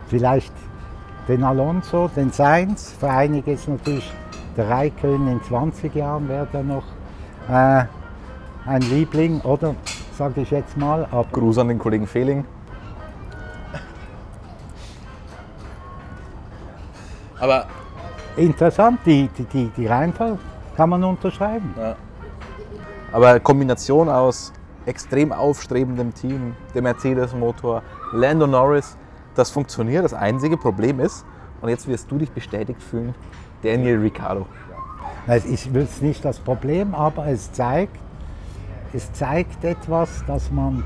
Speaker 2: vielleicht den Alonso, den Sainz, für einige ist natürlich der Raikön in 20 Jahren wäre er noch äh, ein Liebling, oder? Sage ich jetzt mal.
Speaker 1: Aber Gruß an den Kollegen Fehling.
Speaker 2: Aber interessant, die, die, die, die Reihenfolge kann man unterschreiben. Ja.
Speaker 1: Aber Kombination aus extrem aufstrebendem Team, dem Mercedes-Motor, Lando Norris, das funktioniert. Das einzige Problem ist, und jetzt wirst du dich bestätigt fühlen, Daniel Ricciardo.
Speaker 2: Ich will es nicht das Problem, aber es zeigt, es zeigt etwas, dass man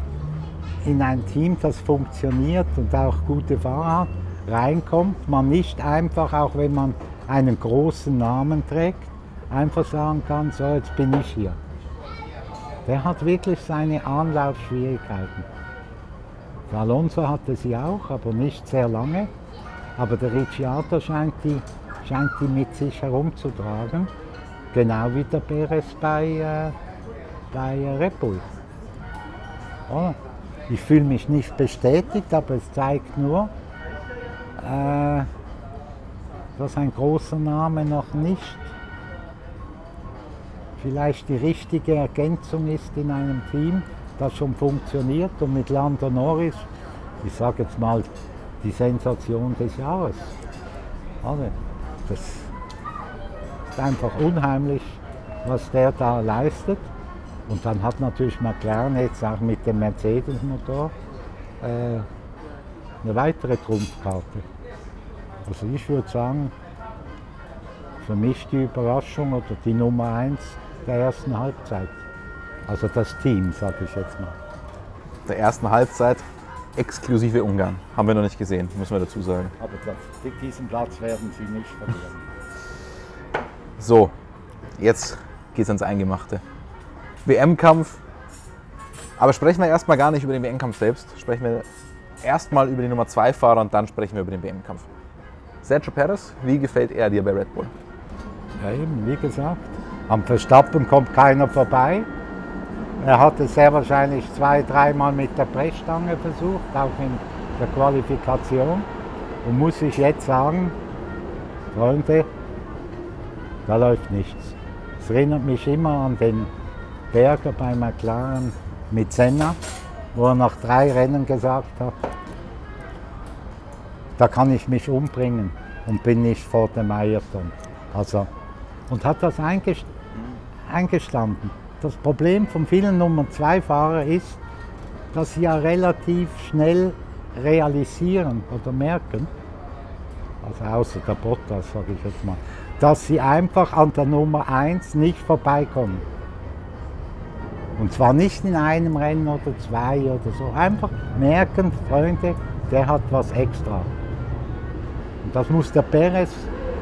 Speaker 2: in ein Team, das funktioniert und auch gute Fahrer hat, reinkommt. Man nicht einfach, auch wenn man einen großen Namen trägt, einfach sagen kann, so jetzt bin ich hier. Der hat wirklich seine Anlaufschwierigkeiten. Der Alonso hatte sie auch, aber nicht sehr lange. Aber der Ricciardo scheint die, scheint die mit sich herumzutragen. Genau wie der Perez bei, äh, bei Red Bull. Oh, ich fühle mich nicht bestätigt, aber es zeigt nur, äh, dass ein großer Name noch nicht vielleicht die richtige Ergänzung ist in einem Team, das schon funktioniert und mit Lando Norris, ich sage jetzt mal, die Sensation des Jahres. Das ist einfach unheimlich, was der da leistet. Und dann hat natürlich McLaren jetzt auch mit dem Mercedes-Motor äh, eine weitere Trumpfkarte. Also ich würde sagen, für mich die Überraschung oder die Nummer eins der ersten Halbzeit. Also das Team, sage ich jetzt mal.
Speaker 1: Der ersten Halbzeit exklusive Ungarn. Haben wir noch nicht gesehen, müssen wir dazu sagen.
Speaker 2: Aber das, diesen Platz werden sie nicht verlieren.
Speaker 1: So, jetzt geht's ans Eingemachte. WM-Kampf. Aber sprechen wir erstmal gar nicht über den WM-Kampf selbst. Sprechen wir erstmal über die Nummer 2 Fahrer und dann sprechen wir über den WM-Kampf. Sergio Perez, wie gefällt er dir bei Red Bull?
Speaker 2: Ja, eben, wie gesagt. Am Verstappen kommt keiner vorbei. Er hat es sehr wahrscheinlich zwei, dreimal mit der Brechstange versucht, auch in der Qualifikation. Und muss ich jetzt sagen, Freunde, da läuft nichts. Es erinnert mich immer an den Berger bei McLaren mit Senna, wo er nach drei Rennen gesagt hat, da kann ich mich umbringen und bin nicht vor dem Ayrton. Also, und hat das eingestanden. Das Problem von vielen Nummer 2 Fahrern ist, dass sie ja relativ schnell realisieren oder merken, also außer der Bottas sage ich jetzt mal, dass sie einfach an der Nummer 1 nicht vorbeikommen. Und zwar nicht in einem Rennen oder zwei oder so. Einfach merken, Freunde, der hat was extra. Und das muss der Perez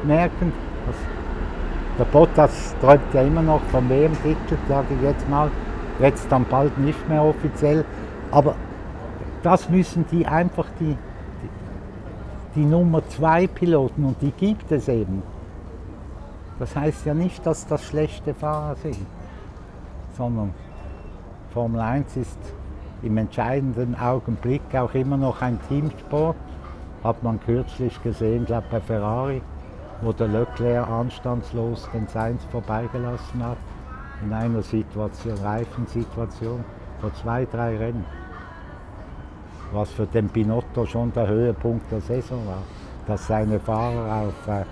Speaker 2: merken. der Bottas träumt ja immer noch vom WM-Titel, sage ich jetzt mal. Jetzt dann bald nicht mehr offiziell. Aber das müssen die einfach die, die, die Nummer zwei Piloten und die gibt es eben. Das heißt ja nicht, dass das schlechte Fahrer sind, sondern Formel 1 ist im entscheidenden Augenblick auch immer noch ein Teamsport. Hat man kürzlich gesehen, glaube bei Ferrari, wo der Leclerc anstandslos den Sainz vorbeigelassen hat in einer Situation, Reifensituation vor zwei, drei Rennen. Was für den Pinotto schon der Höhepunkt der Saison war, dass seine Fahrer auf, äh,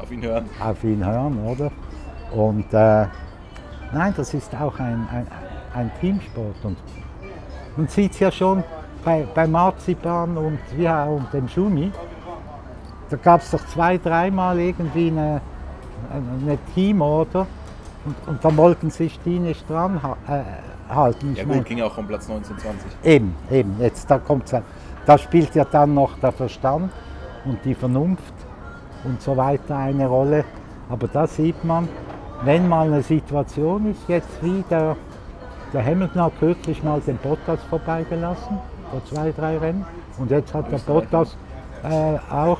Speaker 1: auf ihn hören.
Speaker 2: Auf ihn hören, oder? Und äh, nein, das ist auch ein, ein ein Teamsport. Und man sieht es ja schon bei, bei Marzipan und, ja, und dem Schumi. Da gab es doch zwei, dreimal irgendwie eine, eine Teamorder und, und da wollten sich die nicht dran äh, halten.
Speaker 1: Ja gut, mein, ging auch um Platz 19, 20.
Speaker 2: Eben, eben. Jetzt da kommt's, da spielt ja dann noch der Verstand und die Vernunft und so weiter eine Rolle. Aber da sieht man, wenn mal eine Situation ist, jetzt wieder der Hamilton hat kürzlich mal den Bottas vorbeigelassen, vor zwei, drei Rennen. Und jetzt hat der Bottas äh, auch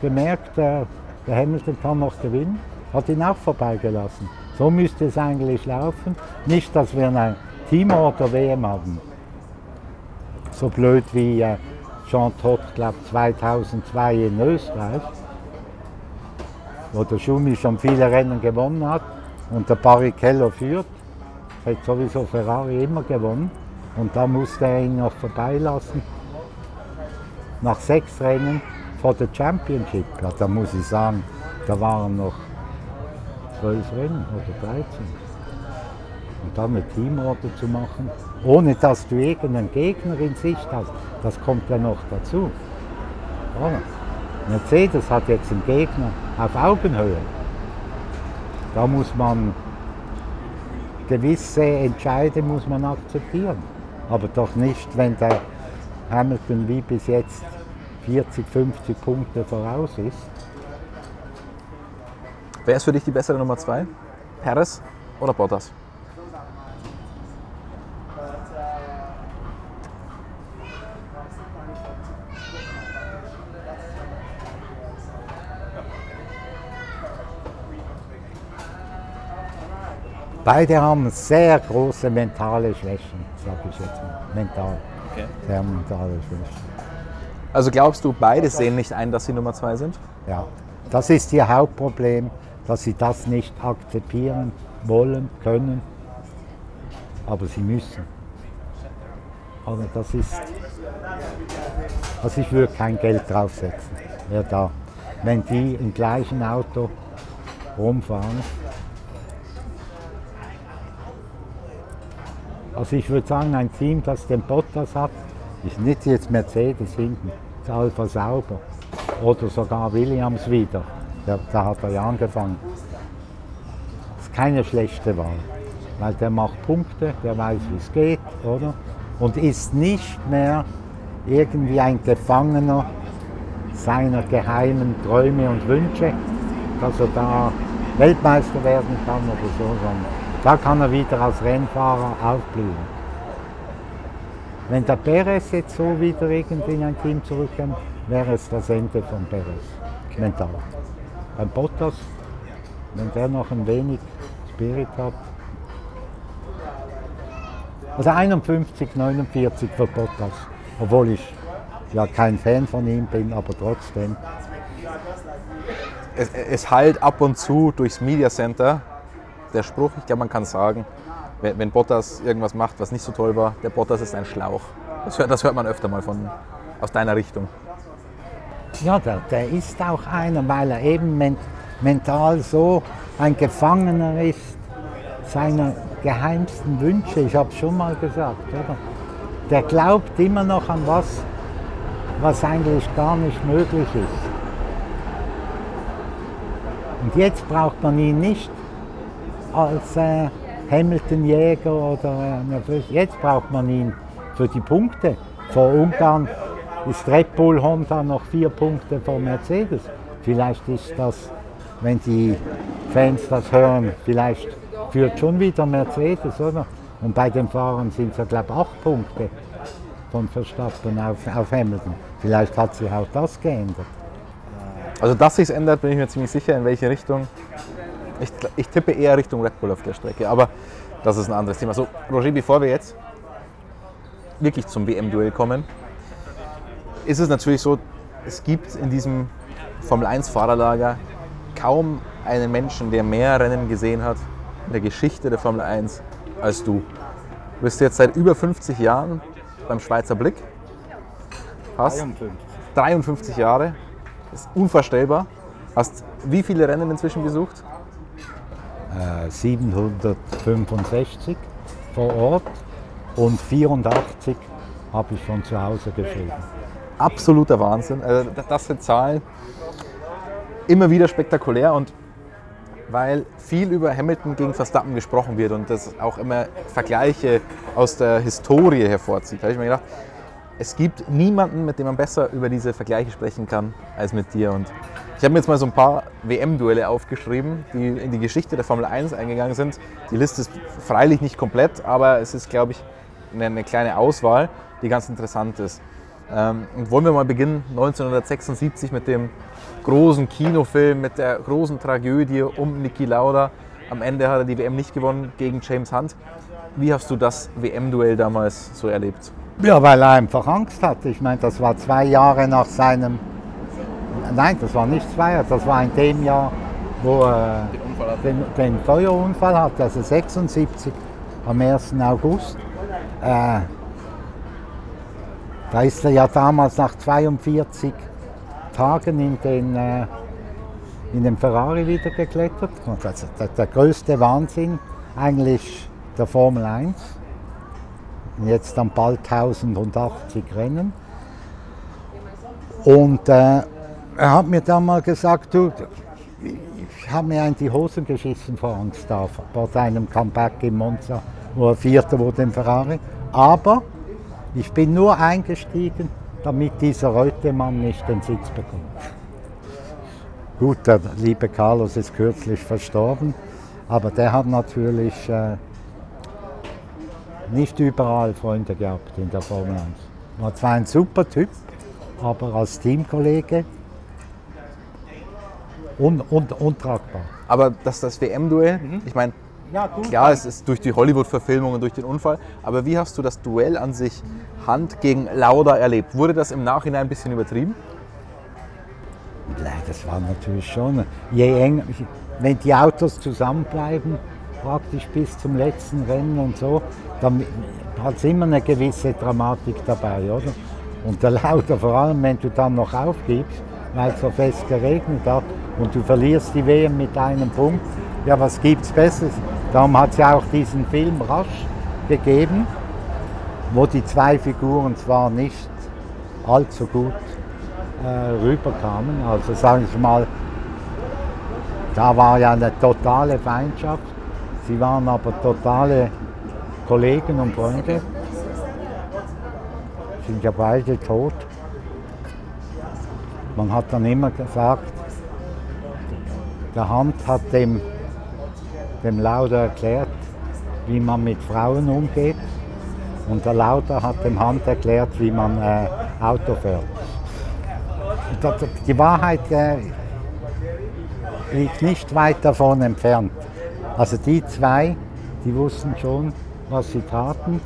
Speaker 2: gemerkt, der, der Hamilton kann noch gewinnen, hat ihn auch vorbeigelassen. So müsste es eigentlich laufen. Nicht, dass wir ein Team oder WM haben. So blöd wie äh, Jean Todt, glaube 2002 in Österreich, wo der Schumi schon viele Rennen gewonnen hat und der Barrichello führt hat sowieso Ferrari immer gewonnen. Und da musste er ihn noch vorbeilassen. Nach sechs Rennen vor der Championship. Ja, da muss ich sagen, da waren noch zwölf Rennen oder 13. Und dann eine Teamorder zu machen, ohne dass du irgendeinen Gegner in Sicht hast, das kommt ja noch dazu. Oder? Mercedes hat jetzt einen Gegner auf Augenhöhe. Da muss man gewisse Entscheide muss man akzeptieren. Aber doch nicht, wenn der Hamilton wie bis jetzt 40, 50 Punkte voraus ist.
Speaker 1: Wer ist für dich die bessere Nummer zwei? Perez oder Bottas?
Speaker 2: Beide haben sehr große mentale Schwächen, sage ich jetzt mal. Mental. Okay. Sehr mentale Schwächen.
Speaker 1: Also glaubst du, beide sehen nicht ein, dass sie Nummer zwei sind?
Speaker 2: Ja, das ist ihr Hauptproblem, dass sie das nicht akzeptieren wollen, können. Aber sie müssen. Also das ist. Also ich würde kein Geld draufsetzen. Wer da. Wenn die im gleichen Auto rumfahren, Also ich würde sagen, ein Team, das den Bottas hat, ist nicht jetzt Mercedes hinten, ist Alpha Sauber oder sogar Williams wieder. Da, da hat er ja angefangen. Das ist keine schlechte Wahl, weil der macht Punkte, der weiß, wie es geht, oder? Und ist nicht mehr irgendwie ein Gefangener seiner geheimen Träume und Wünsche, dass er da Weltmeister werden kann oder so, sondern da kann er wieder als Rennfahrer aufblühen. Wenn der Perez jetzt so wieder irgendwie in ein Team zurückkommt, wäre es das Ende von Perez. Mental. Beim Bottas, wenn der noch ein wenig Spirit hat. Also 51, 49 für Bottas. Obwohl ich ja kein Fan von ihm bin, aber trotzdem.
Speaker 1: Es, es halt ab und zu durchs Media Center der Spruch, ich glaube, man kann sagen, wenn, wenn, Bottas irgendwas macht, was nicht so toll war, der Bottas ist ein Schlauch. Das hört, das hört man öfter mal von, aus deiner Richtung.
Speaker 2: Ja, der, der ist auch einer, weil er eben ment, mental so ein Gefangener ist seiner geheimsten Wünsche. Ich habe es schon mal gesagt, oder? Der glaubt immer noch an was, was eigentlich gar nicht möglich ist. Und jetzt braucht man ihn nicht als äh, Hamilton-Jäger oder äh, jetzt braucht man ihn für die Punkte. Vor Ungarn ist Red Bull Honda noch vier Punkte vor Mercedes. Vielleicht ist das, wenn die Fans das hören, vielleicht führt schon wieder Mercedes, oder? Und bei den Fahrern sind es ja, glaube ich, acht Punkte von Verstappen auf, auf Hamilton. Vielleicht hat sich auch das geändert.
Speaker 1: Also, dass sich ändert, bin ich mir ziemlich sicher, in welche Richtung. Ich, ich, tippe eher Richtung Red Bull auf der Strecke, aber das ist ein anderes Thema. So, Roger, bevor wir jetzt wirklich zum WM-Duell kommen, ist es natürlich so, es gibt in diesem Formel 1-Fahrerlager kaum einen Menschen, der mehr Rennen gesehen hat in der Geschichte der Formel 1 als du. Du bist jetzt seit über 50 Jahren beim Schweizer Blick. Hast 53. 53 Jahre. Das ist unvorstellbar. Hast wie viele Rennen inzwischen besucht?
Speaker 2: Äh, 765 vor Ort und 84 habe ich von zu Hause geschrieben.
Speaker 1: Absoluter Wahnsinn. Also das sind Zahlen immer wieder spektakulär und weil viel über Hamilton gegen Verstappen gesprochen wird und das auch immer Vergleiche aus der Historie hervorzieht, habe ich mir gedacht, es gibt niemanden, mit dem man besser über diese Vergleiche sprechen kann, als mit dir. Und ich habe mir jetzt mal so ein paar WM-Duelle aufgeschrieben, die in die Geschichte der Formel 1 eingegangen sind. Die Liste ist freilich nicht komplett, aber es ist, glaube ich, eine kleine Auswahl, die ganz interessant ist. Ähm, und wollen wir mal beginnen 1976 mit dem großen Kinofilm, mit der großen Tragödie um Niki Lauda. Am Ende hat er die WM nicht gewonnen gegen James Hunt. Wie hast du das WM-Duell damals so erlebt?
Speaker 2: Ja, weil er einfach Angst hatte. Ich meine, das war zwei Jahre nach seinem. Nein, das war nicht zwei Jahre, das war in dem Jahr, wo er den, den, Feuerunfall hatte, also 76 am 1. August. Äh, da ist er ja damals nach 42 Tagen in den, äh, in den Ferrari wieder geklettert. Also der, der größte Wahnsinn eigentlich der Formel 1. Jetzt dann bald 1080 Rennen. Und äh, er hat mir dann mal gesagt, du, ich habe mir in die Hosen geschissen vor Angst da, vor seinem Comeback in Monza, wo er Vierter wurde im Ferrari. Aber ich bin nur eingestiegen, damit dieser Reutemann nicht den Sitz bekommt. Gut, der liebe Carlos ist kürzlich verstorben, aber der hat natürlich äh, nicht überall Freunde gehabt in der Formel 1. War zwar ein super Typ, aber als Teamkollege un, un, untragbar.
Speaker 1: Aber das, das WM-Duell, mhm. ich meine, ja, Klar, es ist durch die Hollywood-Verfilmung und durch den Unfall. Aber wie hast du das Duell an sich Hand gegen Lauda erlebt? Wurde das im Nachhinein ein bisschen übertrieben?
Speaker 2: Nein, das war natürlich schon. Je enger, wenn die Autos zusammenbleiben, praktisch bis zum letzten Rennen und so, dann hat es immer eine gewisse Dramatik dabei, oder? Und der Lauda, vor allem wenn du dann noch aufgibst, weil es so fest geregnet hat und du verlierst die WM mit einem Punkt, ja, was gibt es Besseres? Darum hat es ja auch diesen Film Rasch gegeben, wo die zwei Figuren zwar nicht allzu gut äh, rüberkamen. Also sage ich mal, da war ja eine totale Feindschaft. Sie waren aber totale Kollegen und Freunde. Sind ja beide tot. Man hat dann immer gesagt, der Hand hat dem dem Lauda erklärt, wie man mit Frauen umgeht. Und der Lauda hat dem Hand erklärt, wie man äh, Auto fährt. Die Wahrheit äh, liegt nicht weit davon entfernt. Also die zwei, die wussten schon, was sie taten.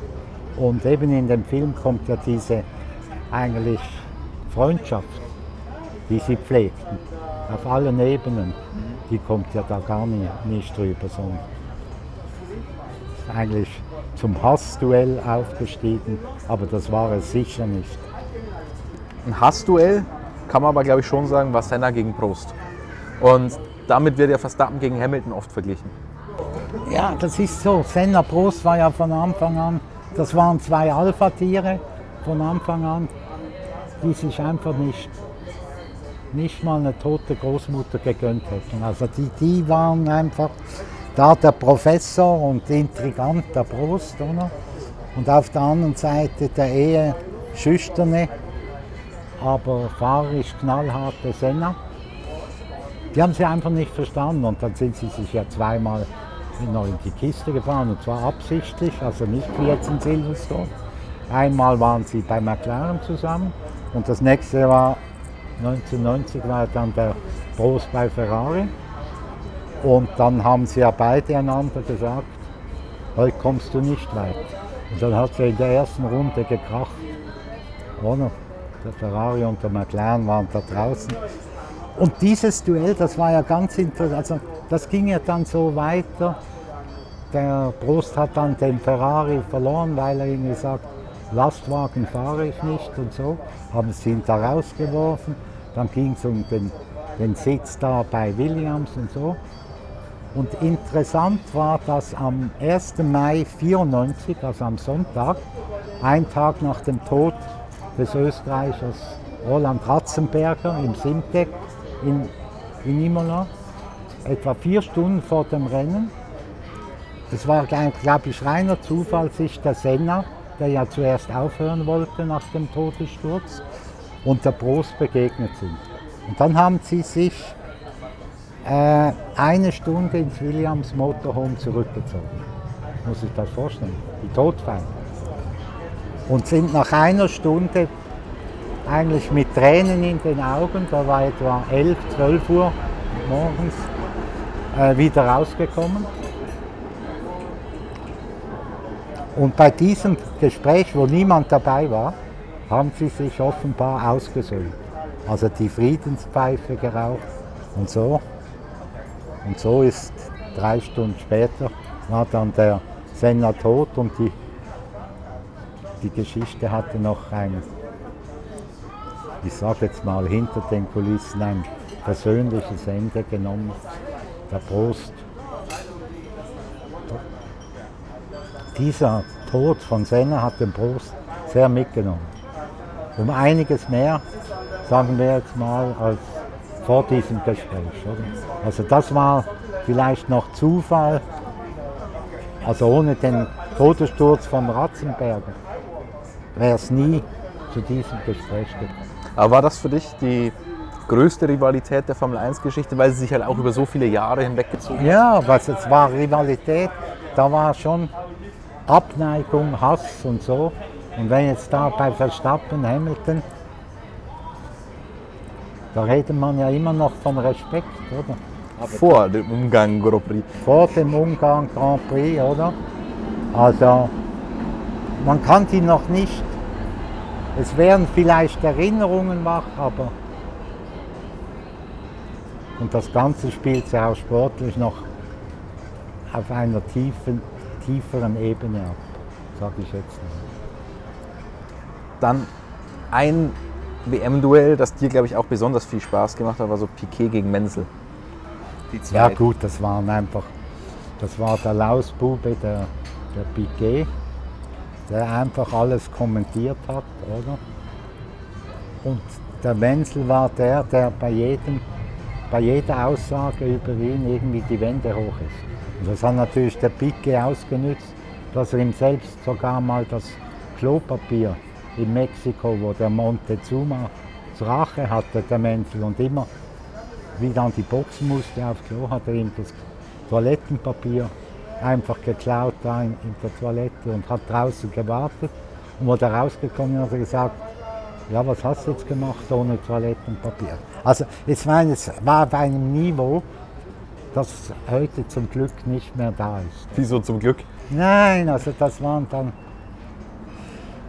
Speaker 2: Und eben in dem Film kommt ja diese eigentlich Freundschaft, die sie pflegten, auf allen Ebenen die kommt ja da gar nicht, nicht drüber, sondern eigentlich zum Hassduell aufgestiegen, aber das war es sicher nicht.
Speaker 1: Ein Hassduell kann man aber glaube ich schon sagen, war Senna gegen Prost. Und damit wird ja Verstappen gegen Hamilton oft verglichen.
Speaker 2: Ja, das ist so. Senna Prost war ja von Anfang an, das waren zwei Alpha-Tiere von Anfang an, die sich einfach nicht nicht mal eine tote Großmutter gegönnt hätten. Also die, die waren einfach, da der Professor und Intrigant der Prost, oder? Und auf der anderen Seite der eher schüchterne, aber fahrerisch knallharte Senna. Die haben sie einfach nicht verstanden und dann sind sie sich ja zweimal noch in die Kiste gefahren und zwar absichtlich, also nicht wie jetzt in Silverstone. Einmal waren sie bei McLaren zusammen und das nächste war 1990 war dann der Prost bei Ferrari. Und dann haben sie ja beide einander gesagt, heute kommst du nicht weit. Und dann hat er in der ersten Runde gekracht. Oder? Der Ferrari und der McLaren waren da draußen. Und dieses Duell, das war ja ganz interessant. Also das ging ja dann so weiter. Der Prost hat dann den Ferrari verloren, weil er ihm gesagt Lastwagen fahre ich nicht und so. Haben sie ihn da rausgeworfen. Dann ging es um den, den Sitz da bei Williams und so. Und interessant war, dass am 1. Mai 1994, also am Sonntag, ein Tag nach dem Tod des Österreichers Roland Ratzenberger im Simtek in, in Imola, etwa vier Stunden vor dem Rennen, es war, glaube ich, reiner Zufall, sich der Senna, der ja zuerst aufhören wollte nach dem Todessturz, und der Prost begegnet sind. Und dann haben sie sich äh, eine Stunde ins Williams Motorhome zurückgezogen. Muss ich das vorstellen? Die Todfeinde. Und sind nach einer Stunde eigentlich mit Tränen in den Augen, da war etwa 11, 12 Uhr morgens, wieder rausgekommen. Und bei diesem Gespräch, wo niemand dabei war, haben sie sich offenbar ausgesöhnt. Also die Friedenspfeife geraucht und so. Und so ist drei Stunden später war dann der Senna tot und die, die Geschichte hatte noch ein, ich sage jetzt mal hinter den Kulissen, ein persönliches Ende genommen. Der Prost. Dieser Tod von Senna hat den Prost sehr mitgenommen. Um einiges mehr, sagen wir jetzt mal, als vor diesem Gespräch. Oder? Also das war vielleicht noch Zufall, also ohne den Todessturz von Ratzenberger wäre es nie zu diesem Gespräch gekommen.
Speaker 1: Aber war das für dich die größte Rivalität der Formel 1-Geschichte, weil sie sich halt auch über so viele Jahre hinweggezogen hat?
Speaker 2: Ja, was es war Rivalität, da war schon Abneigung, Hass und so. Und wenn jetzt da bei Verstappen, Hamilton, da redet man ja immer noch von Respekt, oder?
Speaker 1: Aber Vor dem Ungarn Grand Prix.
Speaker 2: Vor dem Ungarn Grand Prix, oder? Also, man kann die noch nicht, es werden vielleicht Erinnerungen wach, aber. Und das Ganze spielt sich auch sportlich noch auf einer tiefen, tieferen Ebene ab, sage ich jetzt mal.
Speaker 1: Dann ein WM-Duell, das dir, glaube ich, auch besonders viel Spaß gemacht hat, war so Piquet gegen Menzel.
Speaker 2: ja gut, das waren einfach, das war der Lausbube, der, der Piquet, der einfach alles kommentiert hat, oder? Und der Menzel war der, der bei, jedem, bei jeder Aussage über ihn irgendwie die Wände hoch ist. Und das hat natürlich der Piquet ausgenutzt, dass er ihm selbst sogar mal das Klopapier in Mexiko, wo der Montezuma Rache hatte, der Menzel, und immer wieder an die Boxen musste auf Klo, hat er ihm das Toilettenpapier einfach geklaut da in, in, der Toilette und hat draußen gewartet. Und wo er rausgekommen ist, hat er gesagt, ja, was hast du jetzt gemacht ohne Toilettenpapier? Also es war, es war auf einem Niveau, das heute zum Glück nicht mehr da ist.
Speaker 1: Wieso zum Glück?
Speaker 2: Nein, also das waren dann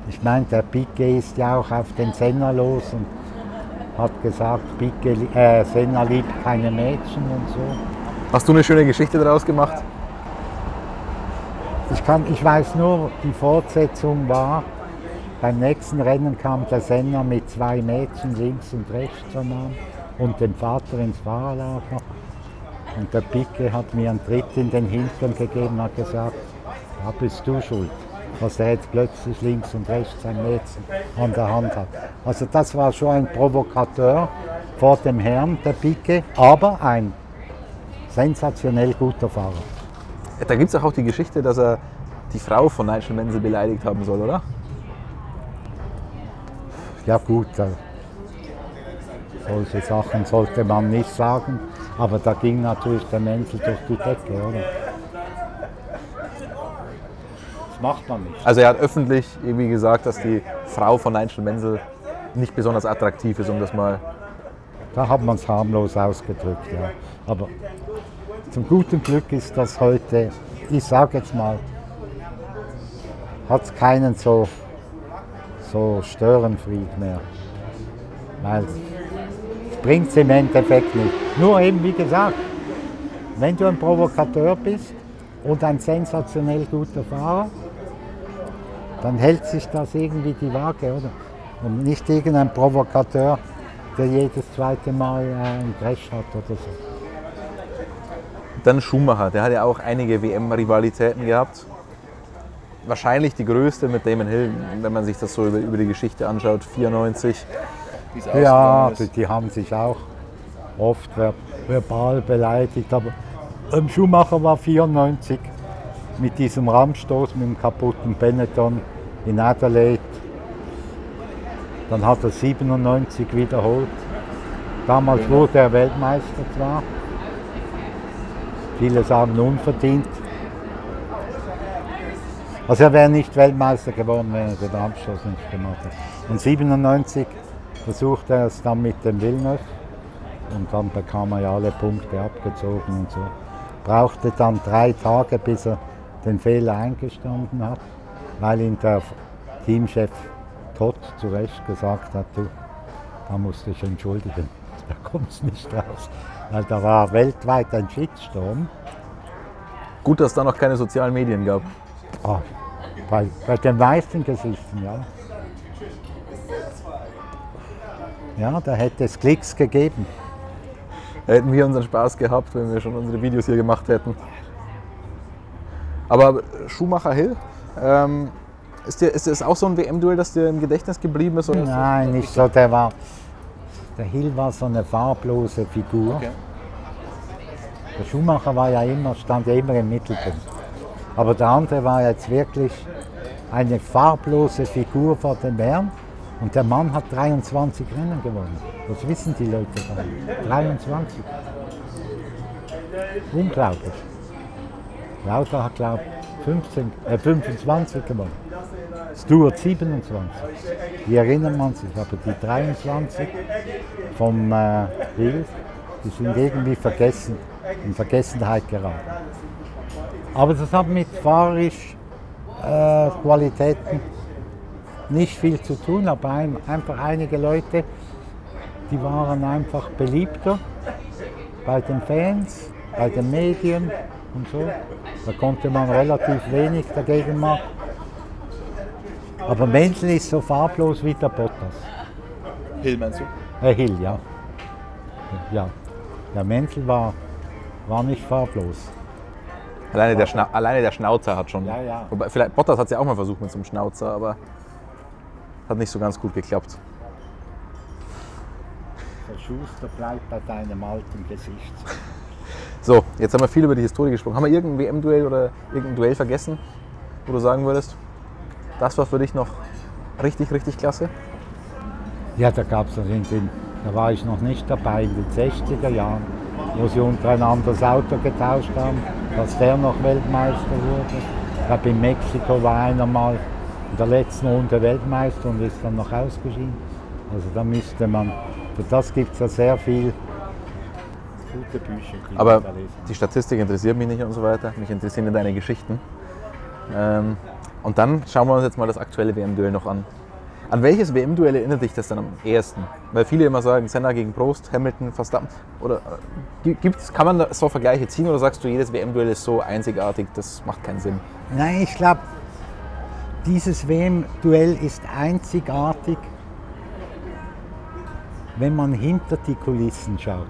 Speaker 2: ich meine, der Piquet ist ja auch auf den Senna los und hat gesagt, Piquet, äh, Senna liebt keine Mädchen und so.
Speaker 1: Hast du eine schöne Geschichte daraus gemacht?
Speaker 2: Ich, kann, ich weiß nur, die Fortsetzung war, beim nächsten Rennen kam der Senna mit zwei Mädchen links und rechts am und dem Vater ins Fahrerlager. Und der Piquet hat mir einen Tritt in den Hintern gegeben und gesagt, da bist du schuld was er jetzt plötzlich links und rechts ein Mädchen an der Hand hat. Also das war schon ein Provokateur vor dem Herrn, der Pike, aber ein sensationell guter Fahrer.
Speaker 1: Da gibt es auch die Geschichte, dass er die Frau von Nigel Menzel beleidigt haben soll, oder?
Speaker 2: Ja gut, da, solche Sachen sollte man nicht sagen, aber da ging natürlich der Menzel durch die Decke, oder? Das macht man nicht.
Speaker 1: Also er hat öffentlich irgendwie gesagt, dass die Frau von Nigel Menzel nicht besonders attraktiv ist, um das mal...
Speaker 2: Da hat man es harmlos ausgedrückt, ja. Aber zum guten Glück ist das heute, ich sage jetzt mal, hat es keinen so, so Störenfried mehr. Weil es bringt es im Endeffekt nicht. Nur eben, wie gesagt, wenn du ein Provokateur bist und ein sensationell guter Fahrer, dann hält sich das irgendwie die Waage, oder? Und nicht irgendein Provokateur, der jedes zweite Mal äh, einen Crash hat oder so.
Speaker 1: Dann Schumacher, der hat ja auch einige WM-Rivalitäten gehabt. Wahrscheinlich die größte mit Damon Hill, wenn man sich das so über, über die Geschichte anschaut, 94. wie es
Speaker 2: Ja, die, die haben sich auch oft ver verbal beleidigt. Aber ähm, Schumacher war 94 mit diesem Rammstoß mit dem kaputten Benetton in Adelaide. Dann hat er 97 wiederholt. Damals
Speaker 1: Genau.
Speaker 2: wurde er Weltmeister zwar. Viele sagen unverdient. Also er wäre nicht Weltmeister geworden, wenn er den Abschluss nicht gemacht hätte. Und 97 versuchte er es dann mit dem Villeneuve und dann bekam er ja alle Punkte abgezogen und so. Brauchte dann drei Tage, bis er den Fehler eingestanden hat, weil ihm der Teamchef Todd zu Recht gesagt hat, du, da musst du dich entschuldigen, da kommst nicht raus. Weil da war weltweit ein Shitstorm.
Speaker 1: Gut, dass es da noch keine sozialen Medien gab.
Speaker 2: Ah, bei, bei den meisten Gesichtern, ja. Ja, da hätte es Klicks gegeben.
Speaker 1: Da hätten wir unseren Spaß gehabt, wenn wir schon unsere Videos hier gemacht hätten. Aber Schumacher Hill, ähm, ist, dir, ist das auch so ein WM-Duell, das dir im Gedächtnis geblieben ist? Oder ist
Speaker 2: Nein, nicht so. Der war, der Hill war so eine farblose Figur.
Speaker 1: Okay.
Speaker 2: Der Schumacher war ja immer, stand ja immer im Mittelpunkt. Aber der andere war jetzt wirklich eine farblose Figur vor dem Herrn. Und der Mann hat 23 Rennen gewonnen. Das wissen die Leute gar nicht. 23. Unglaublich. Lauter hat, glaube ich, 15, äh, 25 gewonnen. Stuart 27. Die erinnert man sich, aber die 23 vom äh, Hill, die sind irgendwie vergessen, in Vergessenheit geraten. Aber das hat mit fahrerisch äh, Qualitäten nicht viel zu tun, aber ein, einfach einige Leute, die waren einfach beliebter bei den Fans, bei den Medien und so. Da konnte man relativ wenig dagegen machen. Aber Menzel ist so farblos wie der Bottas.
Speaker 1: Hill meinst du?
Speaker 2: Äh, Hill, ja. Ja, der Menzel war, war nicht farblos.
Speaker 1: Alleine der, Schna alleine der Schnauzer hat schon.
Speaker 2: Ja, ja.
Speaker 1: Wobei, vielleicht, Bottas hat es ja auch mal versucht mit so einem Schnauzer, aber hat nicht so ganz gut geklappt.
Speaker 2: Der Schuster bleibt bei deinem alten Gesicht.
Speaker 1: So, jetzt haben wir viel über die Historie gesprochen. Haben wir irgendein WM-Duell oder irgendein Duell vergessen, wo du sagen würdest, das war für dich noch richtig, richtig klasse?
Speaker 2: Ja, da gab es in den, da war ich noch nicht dabei, in den 60er Jahren, wo sie untereinander das Auto getauscht haben, dass der noch Weltmeister wurde. Ich glaube, in Mexiko war einer mal in der letzten Runde Weltmeister und ist dann noch ausgeschieden. Also da müsste man, für das gibt es ja sehr viel gute Bücher.
Speaker 1: Aber die Statistik interessiert mich nicht und so weiter. Mich interessieren deine Geschichten. Ähm, und dann schauen wir uns jetzt mal das aktuelle WM-Duell noch an. An welches WM-Duell erinnert dich das dann am ehesten? Weil viele immer sagen, Senna gegen Prost, Hamilton, Verstappen. Oder äh, gi- gibt's, kann man so Vergleiche ziehen oder sagst du, jedes WM-Duell ist so einzigartig, das macht keinen Sinn?
Speaker 2: Nein, ich glaube, dieses WM-Duell ist einzigartig, wenn man hinter die Kulissen schaut.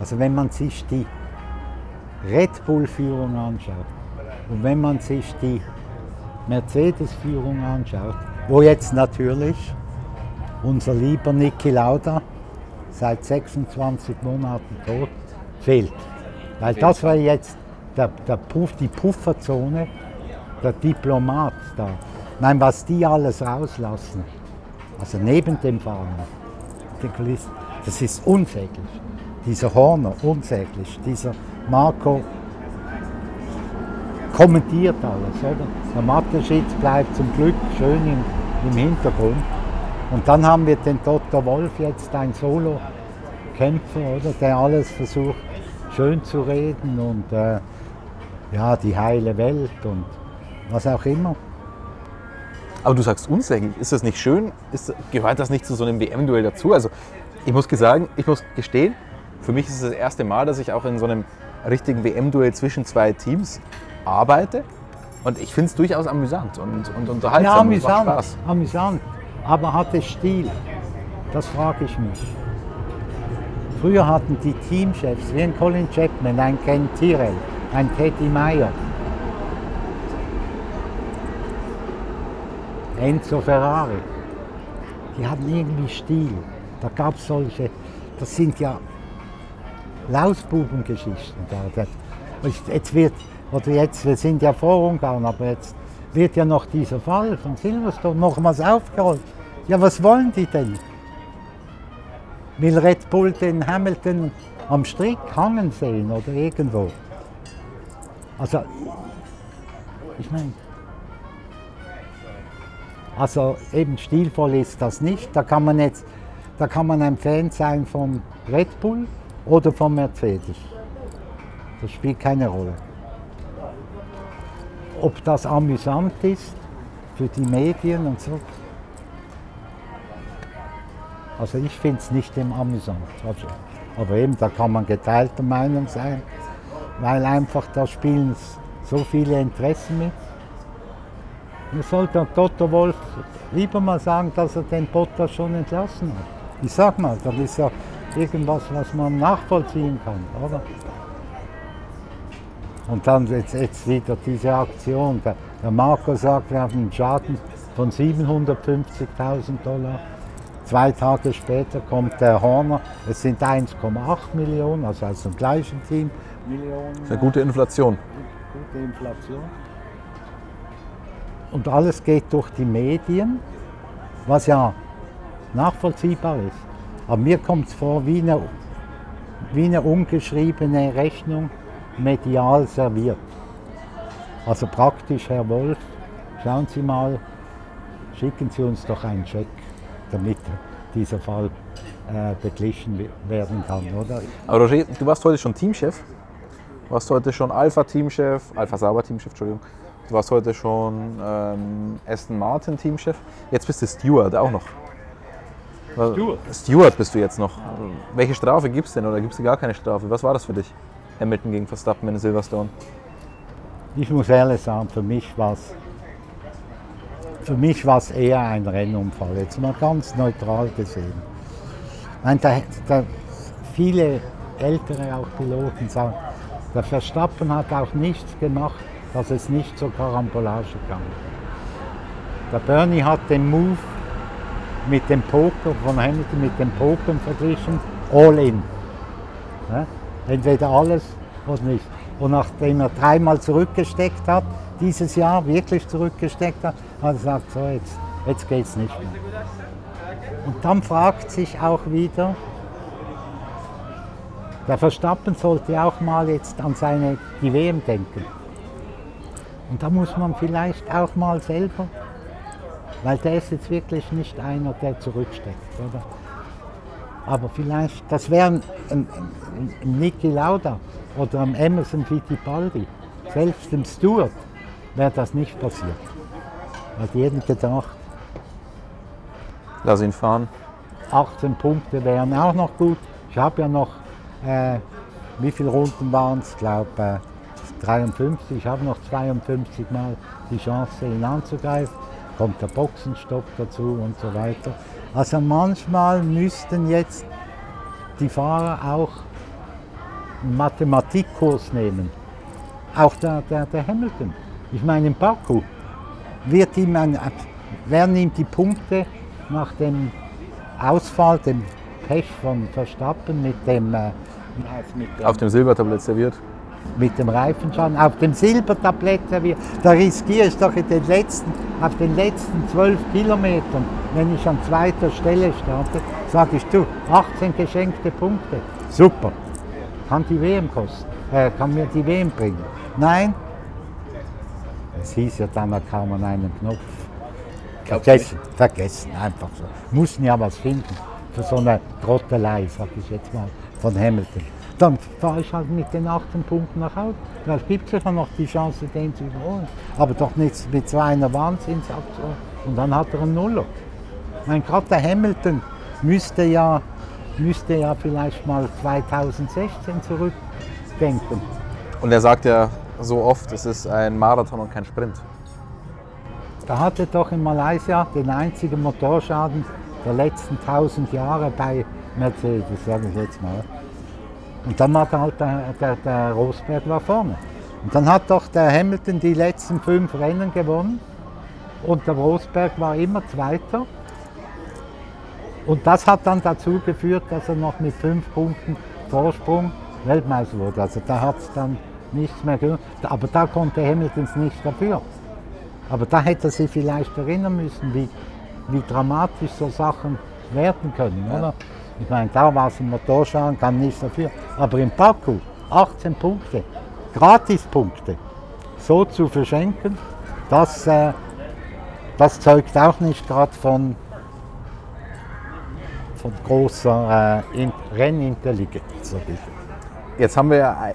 Speaker 2: Also wenn man sich die Red Bull-Führung anschaut und wenn man sich die Mercedes-Führung anschaut, wo jetzt natürlich unser lieber Niki Lauda seit 26 Monaten tot fehlt. Weil das war jetzt der, der Puff, die Pufferzone, der Diplomat da. Nein, was die alles rauslassen, also neben dem Fahren, das ist unsäglich. Dieser Horner, unsäglich. Dieser Marco kommentiert alles, oder? Der Mathe-Schitz bleibt zum Glück schön im, im Hintergrund. Und dann haben wir den Dr. Wolf jetzt, ein Solo-Kämpfer, oder? Der alles versucht schön zu reden und äh, ja, die heile Welt und was auch immer.
Speaker 1: Aber du sagst unsäglich. Ist das nicht schön? Ist, gehört das nicht zu so einem WM-Duell dazu? Also ich muss sagen, ich muss gestehen, für mich ist es das erste Mal, dass ich auch in so einem richtigen WM-Duell zwischen zwei Teams arbeite. Und ich finde es durchaus amüsant und, und unterhaltsam.
Speaker 2: Ja, amüsant,
Speaker 1: Spaß.
Speaker 2: amüsant. Aber hat es Stil? Das frage ich mich. Früher hatten die Teamchefs, wie ein Colin Chapman, ein Ken Tyrrell, ein Teddy Meyer, Enzo Ferrari. Die hatten irgendwie Stil. Da gab es solche, das sind ja Lausbubengeschichten. Da. Jetzt wird, oder jetzt, wir sind ja vor Ungarn, aber jetzt wird ja noch dieser Fall von Silverstone nochmals aufgerollt. Ja, was wollen die denn? Will Red Bull den Hamilton am Strick hangen sehen oder irgendwo? Also, ich meine, also eben stilvoll ist das nicht. Da kann man jetzt, da kann man ein Fan sein von Red Bull oder von Mercedes. Das spielt keine Rolle. Ob das amüsant ist für die Medien und so. Also ich finde es nicht immer amüsant. Also, aber eben, da kann man geteilter Meinung sein, weil einfach da spielen so viele Interessen mit. Mir sollte Toto Wolf lieber mal sagen, dass er den Bottas schon entlassen hat. Ich sag mal, das ist ja irgendwas, was man nachvollziehen kann, oder? Und dann jetzt, jetzt wieder diese Aktion. Der, der Marco sagt, wir haben einen Schaden von 750.000 Dollar. Zwei Tage später kommt der Horner, es sind 1,8 Millionen, also aus dem gleichen Team. Millionen,
Speaker 1: Das ist eine gute Inflation.
Speaker 2: gute Inflation. Und alles geht durch die Medien, was ja nachvollziehbar ist. Aber mir kommt es vor wie eine, wie eine ungeschriebene Rechnung medial serviert. Also praktisch, Herr Wolf, schauen Sie mal, schicken Sie uns doch einen Scheck, damit dieser Fall äh, beglichen we- werden kann, oder?
Speaker 1: Aber Roger, du warst heute schon Teamchef. Du warst heute schon Alpha-Teamchef, Alpha Sauber-Teamchef, Entschuldigung. Du warst heute schon ähm, Aston Martin-Teamchef. Jetzt bist du Steward auch noch. Steward? Steward bist du jetzt noch. Welche Strafe gibt es denn oder gibt es gar keine Strafe? Was war das für dich? Hamilton gegen Verstappen in Silverstone.
Speaker 2: Ich muss ehrlich sagen, für mich war es für mich war's eher ein Rennunfall, jetzt mal ganz neutral gesehen. Ich meine, da, da, viele ältere auch Piloten sagen, der Verstappen hat auch nichts gemacht, dass es nicht zur Karambolage kam. Der Bernie hat den Move mit dem Poker von Hamilton mit dem Poker verglichen, all in. Ja? Entweder alles oder nicht. Und nachdem er dreimal zurückgesteckt hat, dieses Jahr wirklich zurückgesteckt hat, hat er gesagt, so jetzt, jetzt geht es nicht mehr. Und dann fragt sich auch wieder, der Verstappen sollte auch mal jetzt an seine die WM denken. Und da muss man vielleicht auch mal selber, weil der ist jetzt wirklich nicht einer, der zurücksteckt, oder? Aber vielleicht, das wäre ein, ein, ein Niki Lauda oder ein Emerson Fittipaldi, selbst dem Stewart wäre das nicht passiert. Hat jeden gedacht,
Speaker 1: Lass ihn fahren.
Speaker 2: 18 Punkte wären auch noch gut. Ich habe ja noch, äh, wie viele Runden waren es? Ich glaube äh, 53. Ich habe noch 52 Mal die Chance, ihn anzugreifen. Kommt der Boxenstopp dazu und so weiter. Also manchmal müssten jetzt die Fahrer auch einen Mathematikkurs nehmen. Auch der, der, der Hamilton. Ich meine, im Baku wird ihm ein, werden ihm die Punkte nach dem Ausfall, dem Pech von Verstappen mit dem, äh, mit dem
Speaker 1: Auf dem Silbertablett serviert.
Speaker 2: Mit dem Reifenschaden. Auf dem Silbertablett serviert. Da riskiere ich doch in den letzten, auf den letzten zwölf Kilometern, wenn ich an zweiter Stelle starte, sage ich, du, 18 geschenkte Punkte. Super. Kann die WM kosten. Äh, kann mir die WM bringen. Nein. Es hieß ja dann, da kam man einen Knopf. Vergessen, vergessen, einfach so. Mussten ja was finden für so eine Trottelei, sag ich jetzt mal, von Hamilton. Dann fahre ich halt mit den 18 Punkten nach Hause. Da gibt es ja noch die Chance, den zu überholen. Aber doch nicht mit so einer Wahnsinnsaktion. Und dann hat er einen Nuller. Mein gerade der Hamilton müsste ja, müsste ja vielleicht mal 2016 zurückdenken.
Speaker 1: Und er sagt ja so oft, es ist ein Marathon und kein Sprint.
Speaker 2: Da hatte doch in Malaysia den einzigen Motorschaden der letzten 1000 Jahre bei Mercedes, sage ich jetzt mal. Und dann hat halt der, der, der Rosberg war vorne. Und dann hat doch der Hamilton die letzten fünf Rennen gewonnen und der Rosberg war immer Zweiter. Und das hat dann dazu geführt, dass er noch mit fünf Punkten Vorsprung Weltmeister wurde. Also da hat es dann nichts mehr gemacht. Aber da konnte Hamiltons nicht dafür. Aber da hätte er sich vielleicht erinnern müssen, wie, wie dramatisch so Sachen werden können. Ja. Oder? Ich meine, da war es ein Motorschaden, kann nichts dafür. Aber im Baku 18 Punkte, Gratispunkte, so zu verschenken, das, äh, das zeugt auch nicht gerade von, von großer äh, Rennintelligenz.
Speaker 1: Jetzt haben wir ja,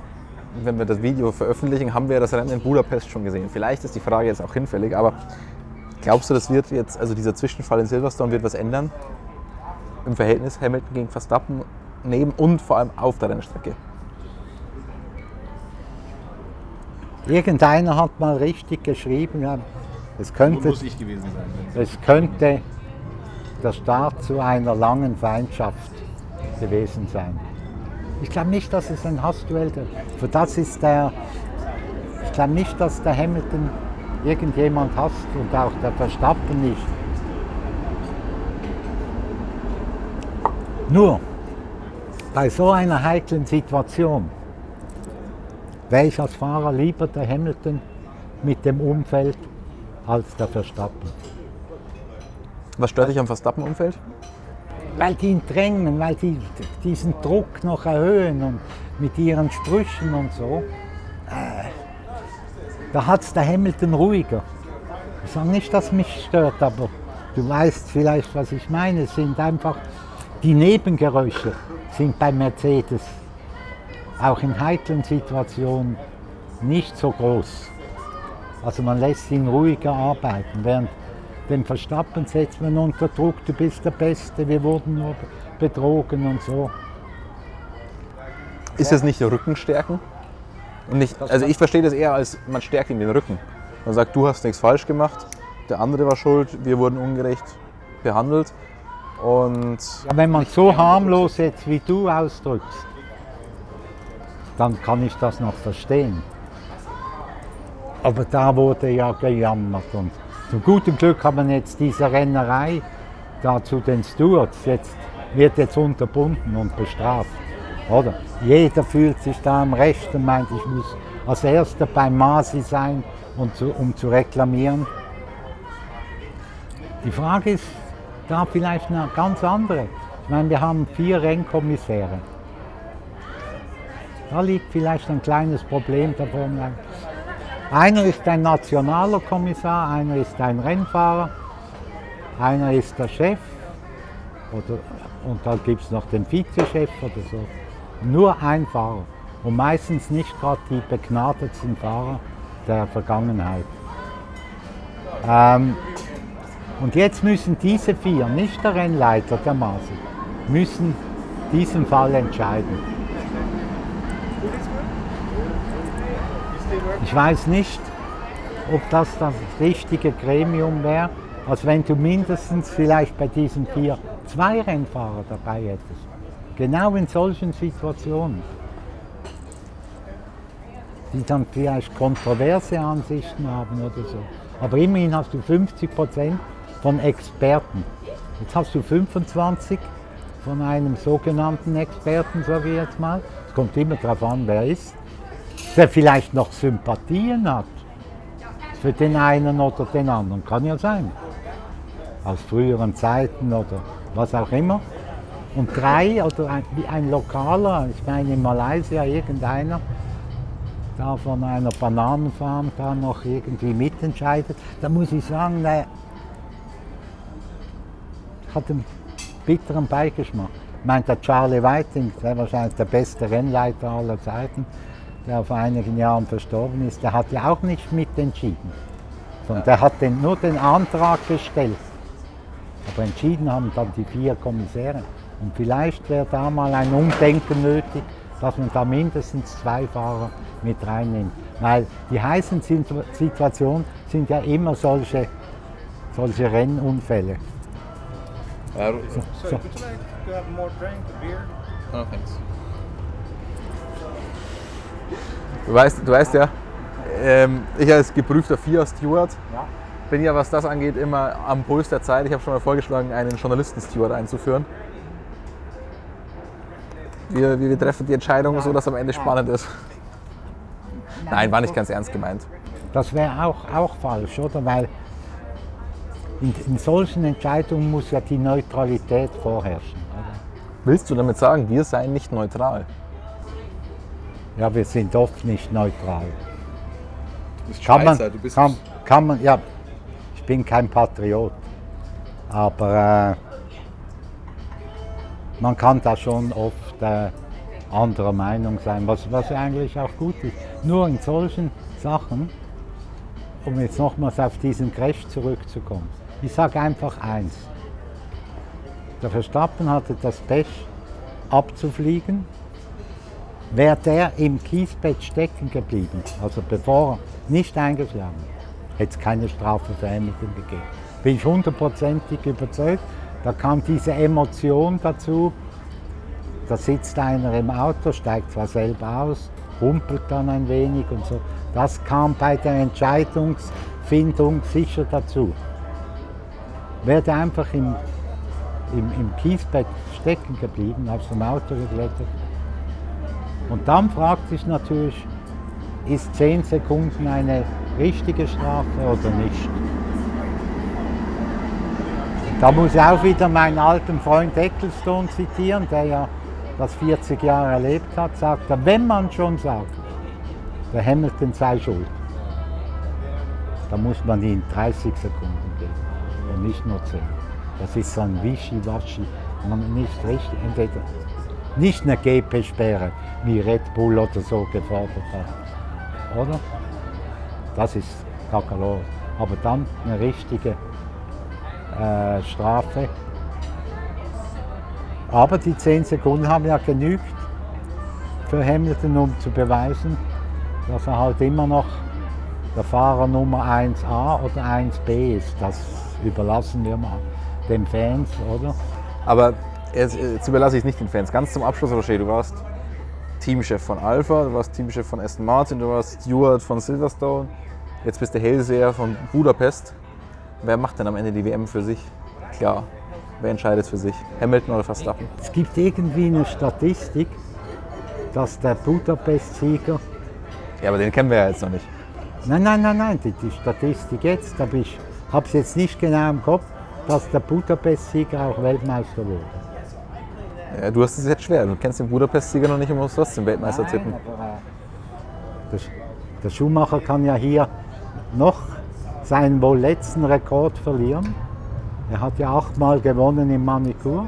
Speaker 1: wenn wir das Video veröffentlichen, haben wir das Rennen in Budapest schon gesehen. Vielleicht ist die Frage jetzt auch hinfällig, aber glaubst du, das wird jetzt, also dieser Zwischenfall in Silverstone wird was ändern im Verhältnis Hamilton gegen Verstappen neben und vor allem auf der Rennstrecke?
Speaker 2: Irgendeiner hat mal richtig geschrieben, es könnte,
Speaker 3: Muss ich gewesen sein.
Speaker 2: es könnte der Start zu einer langen Feindschaft gewesen sein. Ich glaube nicht, dass es ein Hassduell ist. Für das ist der. Ich glaube nicht, dass der Hamilton irgendjemand hasst und auch der Verstappen nicht. Nur, bei so einer heiklen Situation wäre ich als Fahrer lieber der Hamilton mit dem Umfeld als der Verstappen.
Speaker 1: Was stört dich am Verstappen-Umfeld?
Speaker 2: Weil die ihn drängen, weil die diesen Druck noch erhöhen und mit ihren Sprüchen und so. Äh, da hat es der Hamilton ruhiger. Ich sage nicht, dass mich stört, aber du weißt vielleicht, was ich meine. Es sind einfach die Nebengeräusche sind bei Mercedes auch in heiklen Situationen nicht so groß. Also man lässt ihn ruhiger arbeiten, während den Verstappen setzt man unter Druck, du bist der Beste, wir wurden nur betrogen und so.
Speaker 1: Ist es nicht Rückenstärken? Und nicht, also ich verstehe das eher als, man stärkt ihm den Rücken. Man sagt, du hast nichts falsch gemacht, der andere war schuld, wir wurden ungerecht behandelt. Und
Speaker 2: wenn man so harmlos jetzt wie du ausdrückst, dann kann ich das noch verstehen. Aber da wurde ja gejammert und zum guten Glück hat man jetzt diese Rennerei da zu den Stewards, jetzt wird jetzt unterbunden und bestraft. Oder? Jeder fühlt sich da am Recht und meint, ich muss als Erster beim Masi sein, um zu reklamieren. Die Frage ist da vielleicht eine ganz andere. Ich meine, wir haben vier Rennkommissäre. Da liegt vielleicht ein kleines Problem 1. Einer ist ein nationaler Kommissar, einer ist ein Rennfahrer, einer ist der Chef oder, und dann gibt es noch den Vizechef oder so. Nur ein Fahrer und meistens nicht gerade die begnadetsten Fahrer der Vergangenheit. Ähm, und jetzt müssen diese vier, nicht der Rennleiter der Maße, müssen diesen Fall entscheiden. Ich weiß nicht, ob das das richtige Gremium wäre, als wenn du mindestens vielleicht bei diesen vier zwei Rennfahrer dabei hättest. Genau in solchen Situationen. Die dann vielleicht kontroverse Ansichten haben oder so. Aber immerhin hast du 50 Prozent von Experten. Jetzt hast du 25 von einem sogenannten Experten, sage ich jetzt mal. Es kommt immer darauf an, wer ist. der vielleicht noch Sympathien hat für den einen oder den anderen. Kann ja sein. Aus früheren Zeiten oder was auch immer. Und drei oder ein, ein Lokaler, ich meine in Malaysia irgendeiner, da von einer Bananenfarm da noch irgendwie mitentscheidet, da muss ich sagen, ne, hat einen bitteren Beigeschmack. Ich meine, der Charlie Whiting, der wahrscheinlich der beste Rennleiter aller Zeiten, der vor einigen Jahren verstorben ist, der hat ja auch nicht mitentschieden, sondern der hat den, nur den Antrag gestellt. Aber entschieden haben dann die vier Kommissäre. Und vielleicht wäre da mal ein Umdenken nötig, dass man da mindestens zwei Fahrer mit reinnimmt. Weil die heißen Situationen sind ja immer solche, solche Rennunfälle.
Speaker 1: Ja,
Speaker 2: So, so.
Speaker 1: Oh, thanks. Du weißt, du weißt ja, ähm, ich als geprüfter FIA-Steward
Speaker 2: Ja.
Speaker 1: bin ja, was das angeht, immer am Puls der Zeit. Ich habe schon mal vorgeschlagen, einen Journalisten-Steward einzuführen. Wir, wir, wir treffen die Entscheidung so, dass am Ende spannend ist. Nein, war nicht ganz ernst gemeint.
Speaker 2: Das wäre auch, auch falsch, oder? Weil in, in solchen Entscheidungen muss ja die Neutralität vorherrschen. Oder?
Speaker 1: Willst du damit sagen, wir seien nicht neutral?
Speaker 2: Ja, wir sind oft nicht neutral.
Speaker 1: Du bist
Speaker 2: Kann man, kann, kann man, ja, ich bin kein Patriot, aber äh, man kann da schon oft äh, anderer Meinung sein, was, was eigentlich auch gut ist. Nur in solchen Sachen, um jetzt nochmals auf diesen Crash zurückzukommen, ich sage einfach eins. Der Verstappen hatte das Pech, abzufliegen. Wäre der im Kiesbett stecken geblieben, also bevor er nicht eingeschlagen, hätte es keine Strafe für Hamilton gegeben. Bin ich hundertprozentig überzeugt. Da kam diese Emotion dazu. Da sitzt einer im Auto, steigt zwar selber aus, humpelt dann ein wenig und so. Das kam bei der Entscheidungsfindung sicher dazu. Wäre einfach im, im, im Kiesbett stecken geblieben, aus dem Auto geklettert. Und dann fragt sich natürlich, ist 10 Sekunden eine richtige Strafe oder nicht? Da muss ich auch wieder meinen alten Freund Ecclestone zitieren, der ja das 40 Jahre erlebt hat, sagt er, wenn man schon sagt, der Hamilton sei schuld, dann muss man ihm 30 Sekunden nicht 10. Das ist so ein Wischiwaschi, man nicht richtig, entweder nicht eine GP-Sperre, wie Red Bull oder so gefordert hat, oder? Das ist Kakalor. Aber dann eine richtige äh, Strafe. Aber die 10 Sekunden haben ja genügt für Hamilton, um zu beweisen, dass er halt immer noch der Fahrer Nummer 1a oder 1b ist. Das überlassen wir mal den Fans, oder?
Speaker 1: Aber jetzt, jetzt überlasse ich es nicht den Fans. Ganz zum Abschluss, Roger, du warst Teamchef von Alpha, du warst Teamchef von Aston Martin, du warst Steward von Silverstone, jetzt bist du Hellseher von Budapest. Wer macht denn am Ende die WM für sich? Klar, wer entscheidet für sich? Hamilton oder Verstappen?
Speaker 2: Es gibt irgendwie eine Statistik, dass der Budapest-Sieger
Speaker 1: Ja, aber den kennen wir ja jetzt noch nicht.
Speaker 2: Nein, nein, nein, nein, die, die Statistik jetzt, aber ich habe es jetzt nicht genau im Kopf, dass der Budapest-Sieger auch Weltmeister wurde.
Speaker 1: Ja, du hast es jetzt schwer. Du kennst den Budapest-Sieger noch nicht und musst trotzdem Weltmeister tippen.
Speaker 2: aber, äh, der, Sch- der Schumacher kann ja hier noch seinen wohl letzten Rekord verlieren. Er hat ja achtmal gewonnen im Manicur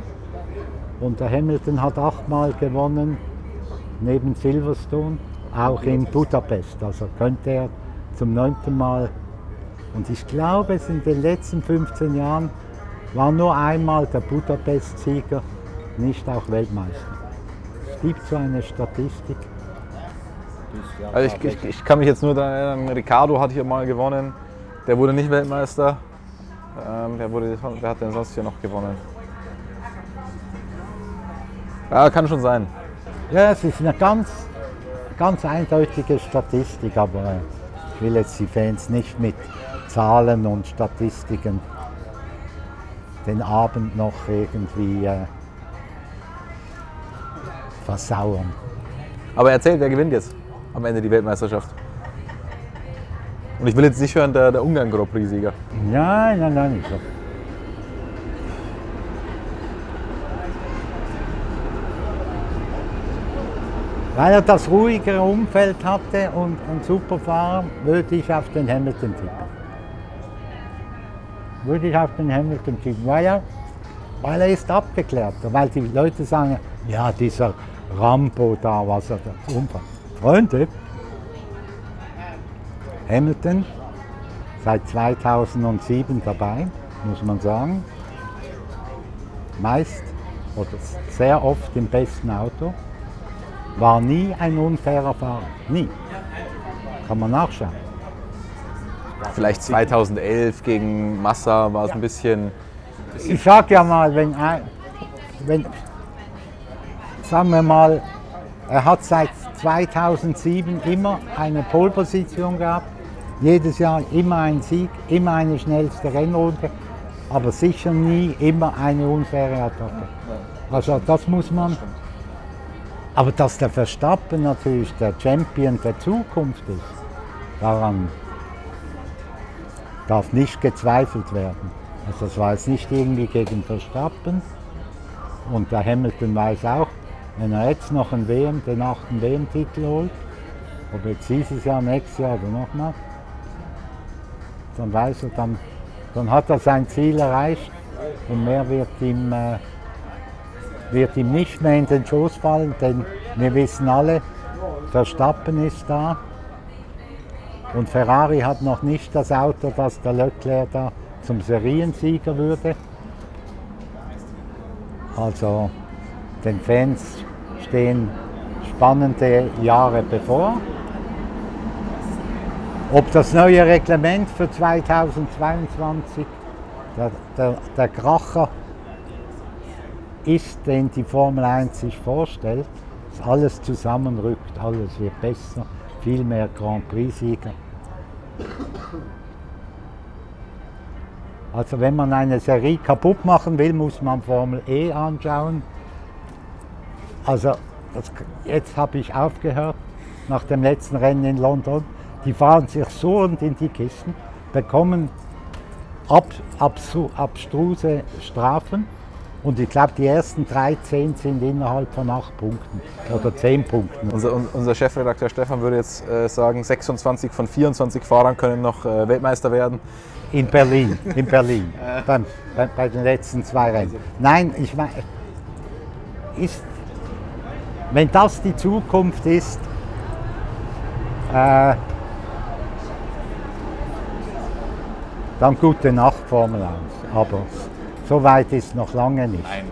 Speaker 2: und der Hamilton hat achtmal gewonnen neben Silverstone, auch in Budapest. Also könnte er zum neunten Mal. Und ich glaube, es in den letzten 15 Jahren war nur einmal der Budapest-Sieger nicht auch Weltmeister. Es gibt so eine Statistik.
Speaker 1: Also ich, ich, ich kann mich jetzt nur daran erinnern, Ricardo hat hier mal gewonnen. Der wurde nicht Weltmeister. Ähm, wer, wurde, wer hat denn sonst hier noch gewonnen? Ja, kann schon sein.
Speaker 2: Ja, es ist eine ganz, ganz eindeutige Statistik, aber ich will jetzt die Fans nicht mit Zahlen und Statistiken den Abend noch irgendwie äh, versauern.
Speaker 1: Aber erzähl, wer gewinnt jetzt am Ende die Weltmeisterschaft. Und ich will jetzt nicht hören, der, der Ungarn Grand Prix-Sieger.
Speaker 2: Nein, nein, nein. Ich Weil er das ruhigere Umfeld hatte und ein super Fahrer, würde ich auf den Hamilton tippen. Würde ich auf den Hamilton tippen, weil weil er ist abgeklärt. Weil die Leute sagen, ja, dieser Rambo da, was er da umfasst. Freunde, Hamilton seit 2007 dabei, muss man sagen. Meist oder sehr oft im besten Auto war nie ein unfairer Fahrer. Nie. Kann man nachschauen.
Speaker 1: Vielleicht 2011 gegen Massa war es ein bisschen.
Speaker 2: Ich sag ja mal, wenn, wenn, sagen wir mal, er hat seit 2007 immer eine Polposition gehabt, jedes Jahr immer ein Sieg, immer eine schnellste Rennrunde, aber sicher nie immer eine unfaire Attacke. Also das muss man aber dass der Verstappen natürlich der Champion der Zukunft ist, daran darf nicht gezweifelt werden. Also das war jetzt nicht irgendwie gegen Verstappen. Und der Hamilton weiß auch, wenn er jetzt noch einen WM, den achten WM-Titel holt, ob jetzt dieses Jahr, nächstes Jahr oder nochmal, dann weiß er, dann, dann hat er sein Ziel erreicht und mehr wird ihm äh, wird ihm nicht mehr in den Schoß fallen, denn wir wissen alle, Verstappen ist da und Ferrari hat noch nicht das Auto, das der Leclerc da zum Seriensieger würde. Also den Fans stehen spannende Jahre bevor. Ob das neue Reglement für 2022 der, der, der Kracher ist, den die Formel 1 sich vorstellt, dass alles zusammenrückt, alles wird besser, viel mehr Grand Prix-Sieger. Also wenn man eine Serie kaputt machen will, muss man Formel E anschauen. Also das, jetzt habe ich aufgehört nach dem letzten Rennen in London. Die fahren sich so und in die Kisten, bekommen ab, abstruse Strafen und ich glaube, die ersten 13 sind innerhalb von 8 Punkten oder 10 Punkten.
Speaker 1: Unser, unser Chefredakteur Stefan würde jetzt äh, sagen, 26 von 24 Fahrern können noch äh, Weltmeister werden.
Speaker 2: In Berlin, in Berlin, beim, bei, bei, den letzten zwei Rennen. Nein, ich meine, ist, wenn das die Zukunft ist, äh, dann gute Nacht Formel 1. Aber so weit ist noch lange nicht. Nein.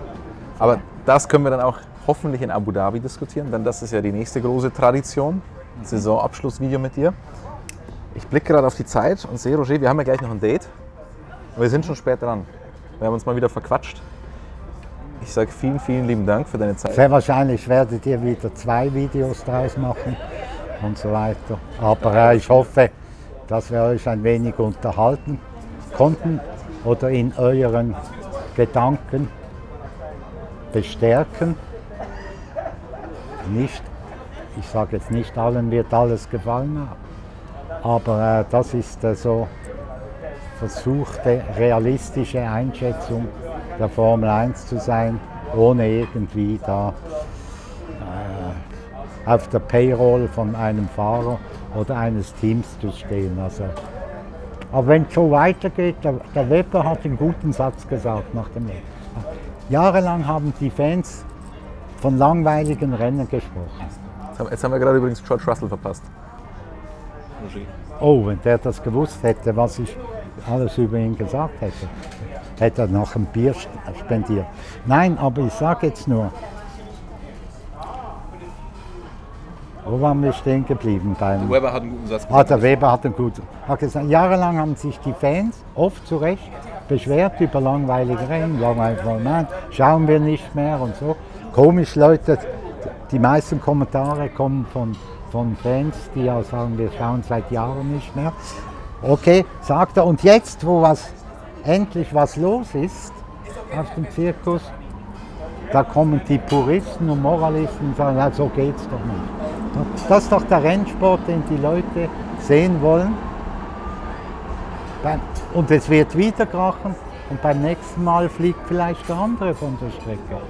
Speaker 1: Aber das können wir dann auch hoffentlich in Abu Dhabi diskutieren, denn das ist ja die nächste große Tradition. Saisonabschlussvideo mit dir. Ich blicke gerade auf die Zeit und sehe, Roger, wir haben ja gleich noch ein Date. Wir sind schon spät dran. Wir haben uns mal wieder verquatscht. Ich sage vielen, vielen lieben Dank für deine Zeit.
Speaker 2: Sehr wahrscheinlich werdet ihr wieder zwei Videos draus machen und so weiter. Aber ich hoffe, dass wir euch ein wenig unterhalten konnten oder in euren Gedanken bestärken. Nicht, ich sage jetzt nicht allen wird alles gefallen aber äh, das ist äh, so versuchte realistische Einschätzung der Formel 1 zu sein, ohne irgendwie da äh, auf der Payroll von einem Fahrer oder eines Teams zu stehen. Also aber wenn es so weitergeht, der, der Weber hat einen guten Satz gesagt nach dem Rennen. Jahrelang haben die Fans von langweiligen Rennen gesprochen.
Speaker 1: Jetzt haben wir gerade übrigens George Russell verpasst.
Speaker 2: Oh, wenn der das gewusst hätte, was ich alles über ihn gesagt hätte, hätte er noch ein Bier spendiert. Nein, aber ich sage jetzt nur, Wo waren wir stehen geblieben? Beim
Speaker 1: der Weber hat einen guten Satz
Speaker 2: gesagt. Ah, der Weber hat einen guten hat gesagt. Jahrelang haben sich die Fans, oft zu Recht, beschwert über langweilige Rennen. Langweilig, nein, schauen wir nicht mehr und so. Komisch, Leute, die meisten Kommentare kommen von, von Fans, die ja sagen, wir schauen seit Jahren nicht mehr. Okay, sagt er. Und jetzt, wo was, endlich was los ist auf dem Zirkus, da kommen die Puristen und Moralisten und sagen, ja, so geht's doch nicht. Das ist doch der Rennsport, den die Leute sehen wollen. Und es wird wieder krachen und beim nächsten Mal fliegt vielleicht der andere von der Strecke.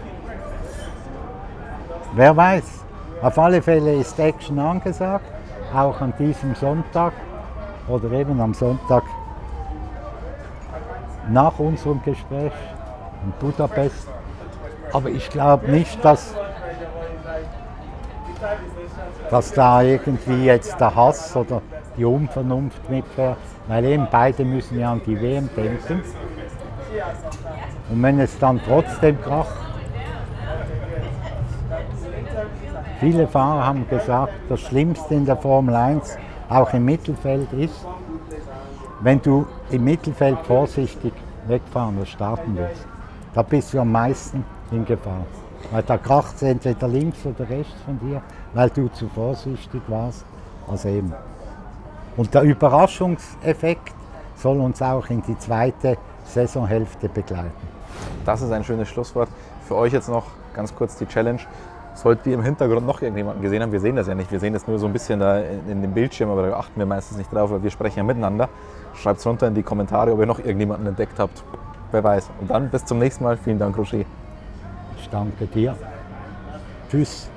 Speaker 2: Wer weiß. Auf alle Fälle ist Action angesagt, auch an diesem Sonntag oder eben am Sonntag nach unserem Gespräch in Budapest. Aber ich glaube nicht, dass, dass da irgendwie jetzt der Hass oder die Unvernunft mitfährt, weil eben beide müssen ja an die WM denken. Und wenn es dann trotzdem kracht, viele Fahrer haben gesagt, das Schlimmste in der Formel 1, auch im Mittelfeld ist, wenn du im Mittelfeld vorsichtig wegfahren oder starten willst. Da bist du am meisten in Gefahr. Weil da kracht es entweder links oder rechts von dir, weil du zu vorsichtig warst. Also eben. Und der Überraschungseffekt soll uns auch in die zweite Saisonhälfte begleiten.
Speaker 1: Das ist ein schönes Schlusswort. Für euch jetzt noch ganz kurz die Challenge. Sollten wir im Hintergrund noch irgendjemanden gesehen haben, wir sehen das ja nicht, wir sehen das nur so ein bisschen da in, dem Bildschirm, aber da achten wir meistens nicht drauf, weil wir sprechen ja miteinander. Schreibt es runter in die Kommentare, ob ihr noch irgendjemanden entdeckt habt. Wer weiß. Und dann bis zum nächsten Mal. Vielen Dank, Roger.
Speaker 2: Danke dir. Tschüss.